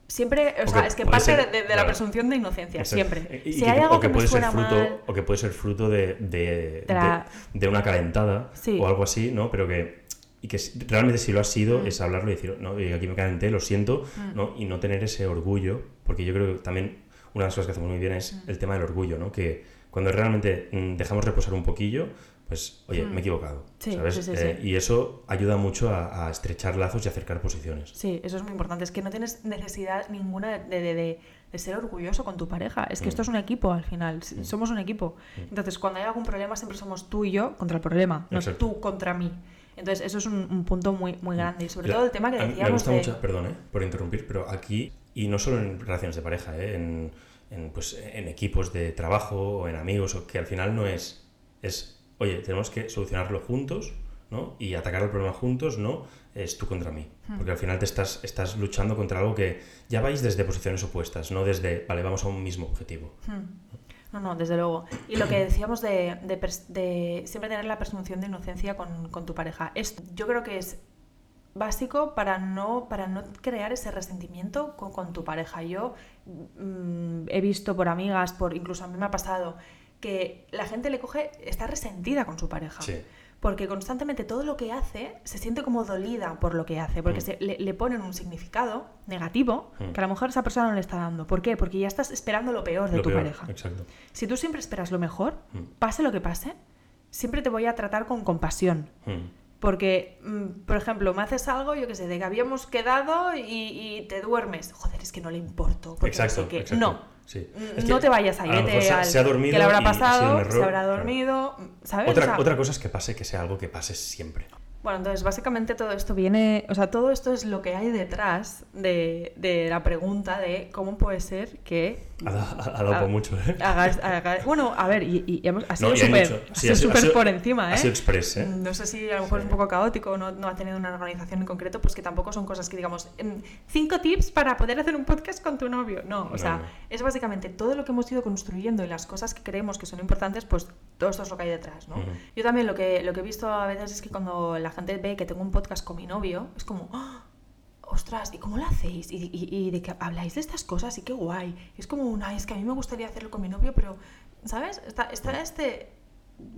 Siempre, o O sea, que es que parte ser- de, de la presunción de inocencia, siempre. Y si que- hay algo o que, puede ser fruto, mal... o que puede ser fruto de, de, De la- de- de una calentada Sí. o algo así, ¿no? Pero que y que realmente si lo ha sido Mm. es hablarlo y decir, no, aquí me calenté, lo siento, Mm. ¿no? Y no tener ese orgullo, porque yo creo que también una de las cosas que hacemos muy bien es Mm. el tema del orgullo, ¿no? Que cuando realmente dejamos reposar un poquillo, pues, oye, me he equivocado, Sí, ¿sabes? sí, sí, Eh. Y eso ayuda mucho a, a estrechar lazos y acercar posiciones. Sí, eso es muy importante. Es que no tienes necesidad ninguna de, de- de- de ser orgulloso con tu pareja. Es que Mm. esto es un equipo al final. Somos un equipo. Entonces, cuando hay algún problema, siempre somos tú y yo contra el problema, no Exacto. tú contra mí. Entonces, eso es un, un punto muy, muy grande. Y sobre La- todo el tema que decíamos Me gusta de... mucho, perdón eh, por interrumpir, pero aquí, y no solo en relaciones de pareja, eh, en, en, pues, en equipos de trabajo o en amigos, o que al final no es, es, oye, tenemos que solucionarlo juntos, ¿no? Y atacar el problema juntos, no es tú contra mí. Hmm. Porque al final te estás, estás luchando contra algo que ya vais desde posiciones opuestas, no desde, vale, vamos a un mismo objetivo. Hmm. No, no, desde luego. Y lo que decíamos de, de de siempre tener la presunción de inocencia con, con tu pareja. Esto yo creo que es básico para no, para no crear ese resentimiento con, con tu pareja. Yo mm, he visto por amigas, por incluso a mí me ha pasado, que la gente le coge, está resentida con su pareja. Sí. Porque constantemente todo lo que hace se siente como dolida por lo que hace, porque Mm. se- le, le ponen un significado negativo Mm. que a lo mejor esa persona no le está dando. ¿Por qué? Porque ya estás esperando lo peor de Lo tu peor, pareja. Exacto. Si tú siempre esperas lo mejor, Mm. pase lo que pase, siempre te voy a tratar con compasión. Porque, por ejemplo, me haces algo, yo qué sé, de que habíamos quedado y, y te duermes. Joder, es que no le importo. porque no Exacto, sé qué. exacto. No, Sí. Mm, Es que no te vayas ahí, a mejor se, al- se ha dormido que le habrá pasado, error, se habrá claro. dormido, ¿sabes? Otra, O sea, otra cosa es que pase que sea algo que pase siempre. Bueno, entonces básicamente todo esto viene, o sea, todo esto es lo que hay detrás de, de la pregunta de cómo puede ser que Ha, da- ha- ha dado por mucho, ¿eh? hagas, hagas- bueno, a ver, y, y hemos, ha sido No, y súper Sí, por encima, ¿eh? Ha sido express, ¿eh? No sé si a lo mejor es un Sí. poco caótico, no, no ha tenido una organización en concreto, pues que tampoco son cosas que digamos, cinco tips para poder hacer un podcast con tu novio. No, o No, sea, no. es básicamente todo lo que hemos ido construyendo y las cosas que creemos que son importantes, pues todo esto es lo que hay detrás, ¿no? Ujú. Yo también lo que, lo que he visto a veces es que cuando la gente ve que tengo un podcast con mi novio, es como, ¡Ah! ostras, ¿y cómo lo hacéis? ¿Y, de que habláis de estas cosas? Y qué guay. Es como una, es que a mí me gustaría hacerlo con mi novio, pero, ¿sabes? Está, está este...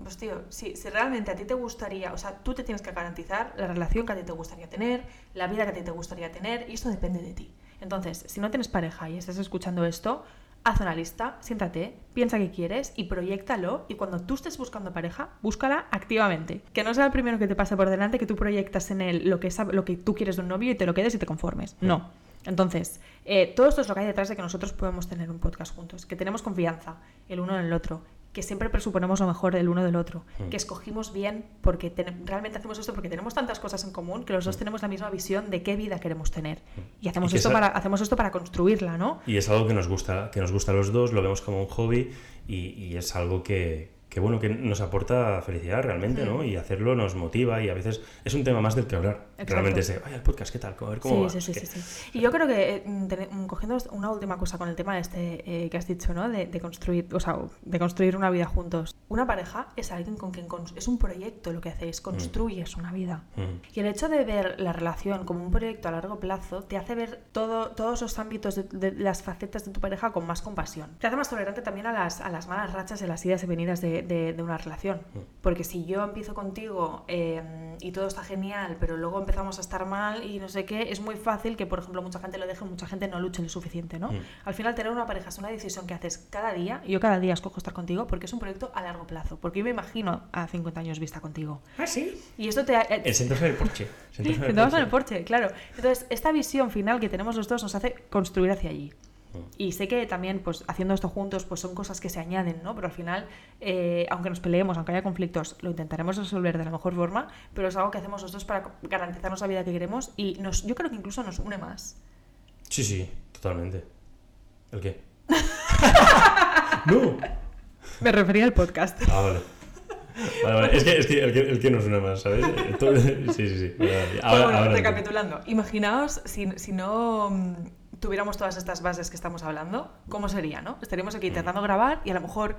Pues tío, si, si realmente a ti te gustaría, o sea, tú te tienes que garantizar la relación que a ti te gustaría tener, la vida que a ti te gustaría tener, y esto depende de ti. Entonces, si no tienes pareja y estás escuchando esto, haz una lista, siéntate, piensa qué quieres y proyectalo. Y cuando tú estés buscando pareja, búscala activamente. Que no sea el primero que te pase por delante, que tú proyectas en él lo que, sab- lo que tú quieres de un novio y te lo quedes y te conformes. No. Entonces, eh, todo esto es lo que hay detrás de que nosotros podemos tener un podcast juntos, que tenemos confianza el uno en el otro, que siempre presuponemos lo mejor del uno del otro, Mm. que escogimos bien porque realmente hacemos esto porque tenemos tantas cosas en común que los dos tenemos la misma visión de qué vida queremos tener. Y hacemos, Mm. Y que esto, esa- para, hacemos esto para construirla, ¿no? Y es algo que nos gusta, que nos gusta a los dos, lo vemos como un hobby y, y es algo que, que, bueno, que nos aporta felicidad realmente, ¿no? Mm. Y hacerlo nos motiva y a veces es un tema más del que hablar. Exacto. Realmente es de, oye, el podcast, ¿qué tal? A ver cómo Sí, va? sí, sí, sí, sí. Y yo creo que, eh, mm, mm, cogiendo una última cosa con el tema este eh, que has dicho, ¿no? De, de construir, o sea, de construir una vida juntos. Una pareja es alguien con quien es un proyecto lo que hacéis, construyes una vida. Mm. Y el hecho de ver la relación como un proyecto a largo plazo te hace ver todo, todos los ámbitos de, de las facetas de tu pareja con más compasión. Te hace más tolerante también a las, a las malas rachas y a las idas y venidas de, de- una relación. Porque si yo empiezo contigo eh, y todo está genial, pero luego empezamos a estar mal y no sé qué, es muy fácil que, por ejemplo, mucha gente lo deje, mucha gente no luche lo suficiente, ¿no? Mm. Al final, tener una pareja es una decisión que haces cada día, y yo cada día escojo estar contigo porque es un proyecto a largo plazo, porque yo me imagino a 50 años vista contigo. Ah, sí. Y esto te... eh, El sentarse en el porche. sentarse en el porche, claro. Entonces, esta visión final que tenemos los dos nos hace construir hacia allí. Y sé que también, pues, haciendo esto juntos, pues son cosas que se añaden, ¿no? Pero al final, eh, aunque nos peleemos, aunque haya conflictos, lo intentaremos resolver de la mejor forma, pero es algo que hacemos los dos para garantizarnos la vida que queremos y nos, yo creo que incluso nos une más. Sí, sí, totalmente. ¿El qué? no. Me refería al podcast. Ah, vale. Vale, vale. Es que, es que el, que el que nos suena más, ¿sabes? Todo- Sí, sí, sí. Vale. Ahora, bueno, ahora- recapitulando, imaginaos si, si no mm, tuviéramos todas estas bases que estamos hablando, ¿cómo sería, no? Estaríamos aquí intentando grabar y a lo mejor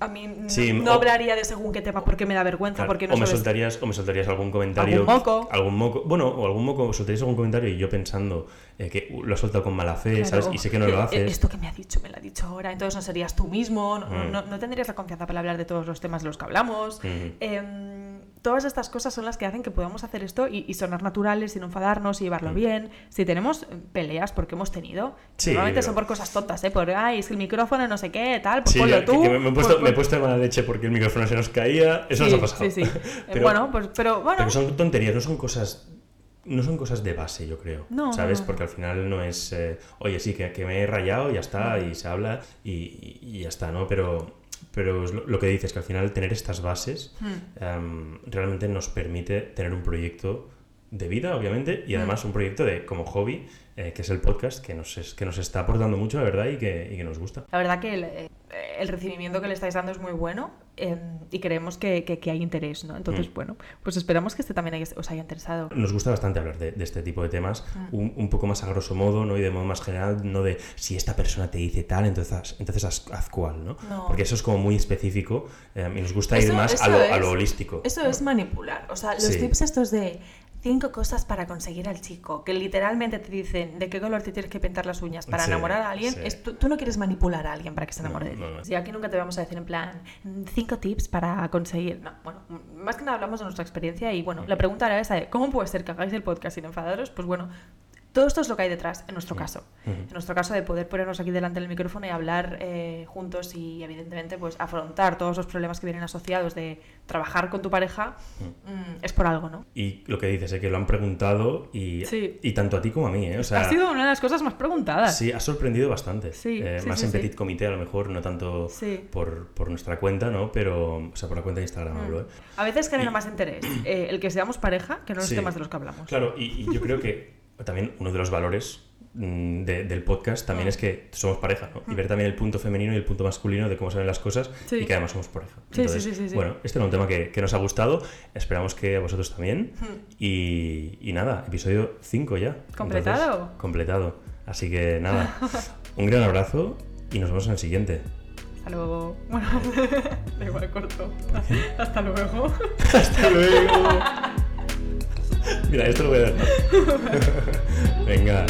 a mí Sí, no o- hablaría de según qué tema porque me da vergüenza, Claro, porque no o, me soltarías, o me soltarías algún comentario. Algún moco. algún moco. Bueno, o algún moco, soltarías algún comentario y yo pensando eh, que lo has soltado con mala fe, Claro, ¿sabes? Y sé que no eh, lo eh, haces. Esto que me ha dicho, me lo ha dicho ahora, entonces no serías tú mismo, no, Mm. no- no tendrías la confianza para hablar de todos los temas de los que hablamos. Ujú. Em, todas estas cosas son las que hacen que podamos hacer esto y, y sonar naturales, sin enfadarnos y llevarlo Mm. bien. Si tenemos eh, peleas, porque hemos tenido, Sí, normalmente pero- son por cosas tontas, ¿eh? Por, ay, es que el micrófono no sé qué, tal, pues Sí, ponlo tú. que me, me he puesto, pues- me he puesto de mala leche porque el micrófono se nos caía. Eso sí, nos ha pasado. Sí, sí. Eh, Pero- bueno, pues, pero bueno. Pero son tonterías, no son cosas. No son cosas de base, yo creo. No, ¿Sabes? Porque al final no es. eh, Oye, sí, que, que me he rayado, ya está, y se habla, y, y- y ya está, ¿no? Pero, pero es lo, lo que dices, que al final tener estas bases Hmm. em, realmente nos permite tener un proyecto de vida, obviamente, y además un proyecto de como hobby, eh, que es el podcast, que nos, es- que nos está aportando mucho, la verdad, y que, y que nos gusta. La verdad que el, eh, el recibimiento que le estáis dando es muy bueno em, y creemos que, que- que hay interés, ¿no? Entonces, Mm. bueno, pues esperamos que este también os haya interesado. Nos gusta bastante hablar de, de este tipo de temas, Mm. un, un poco más a grosso modo, ¿no? Y de modo más general, no de si esta persona te dice tal, entonces, entonces haz, haz cual, ¿no? No. Porque eso es como muy específico eh, y nos gusta ir Eso- más a lo, a es- lo holístico. Eso es manipular. O sea, los Sí. tips estos de cinco cosas para conseguir al chico, que literalmente te dicen de qué color te tienes que pintar las uñas para Sí, enamorar a alguien, sí. es- tú, tú no quieres manipular a alguien para que se enamore No, de ti. no, aquí nunca te vamos a decir en plan "Mm, cinco tips para conseguir. No, bueno, más que nada hablamos de nuestra experiencia y bueno, la pregunta era esa de cómo puede ser que hagáis el podcast sin enfadaros. Pues bueno, todo esto es lo que hay detrás, en nuestro caso. En nuestro caso de poder ponernos aquí delante del micrófono y hablar eh, juntos y evidentemente pues afrontar todos los problemas que vienen asociados de trabajar con tu pareja, mm, es por algo, ¿no? Y lo que dices, es que lo han preguntado y, Sí. y tanto a ti como a mí, ¿eh? O sea, ha sido una de las cosas más preguntadas. Sí, ha sorprendido bastante. Sí, Eh, más en petit comité, a lo mejor, no tanto Sí. por, por nuestra cuenta, ¿no? Pero, o sea, por la cuenta de Instagram hablo, ¿eh? A veces genera Y- más interés eh, el que seamos pareja que no los temas de los que hablamos. Claro, y, y yo creo que también uno de los valores mm, de- del podcast también es que somos pareja, ¿no? Y ver también el punto femenino y el punto masculino de cómo se ven las cosas Sí. y que además somos pareja. Sí, sí, sí. Bueno, este era un tema que, que nos ha gustado, esperamos que a vosotros también. Mm. Y, y nada, episodio 5 ya. ¿Completado? Entonces, completado. Así que nada, un gran abrazo y nos vemos en el siguiente. Hasta luego. Bueno, da igual corto. Hasta luego. Hasta luego. Mira, esto lo voy a dejar. Venga.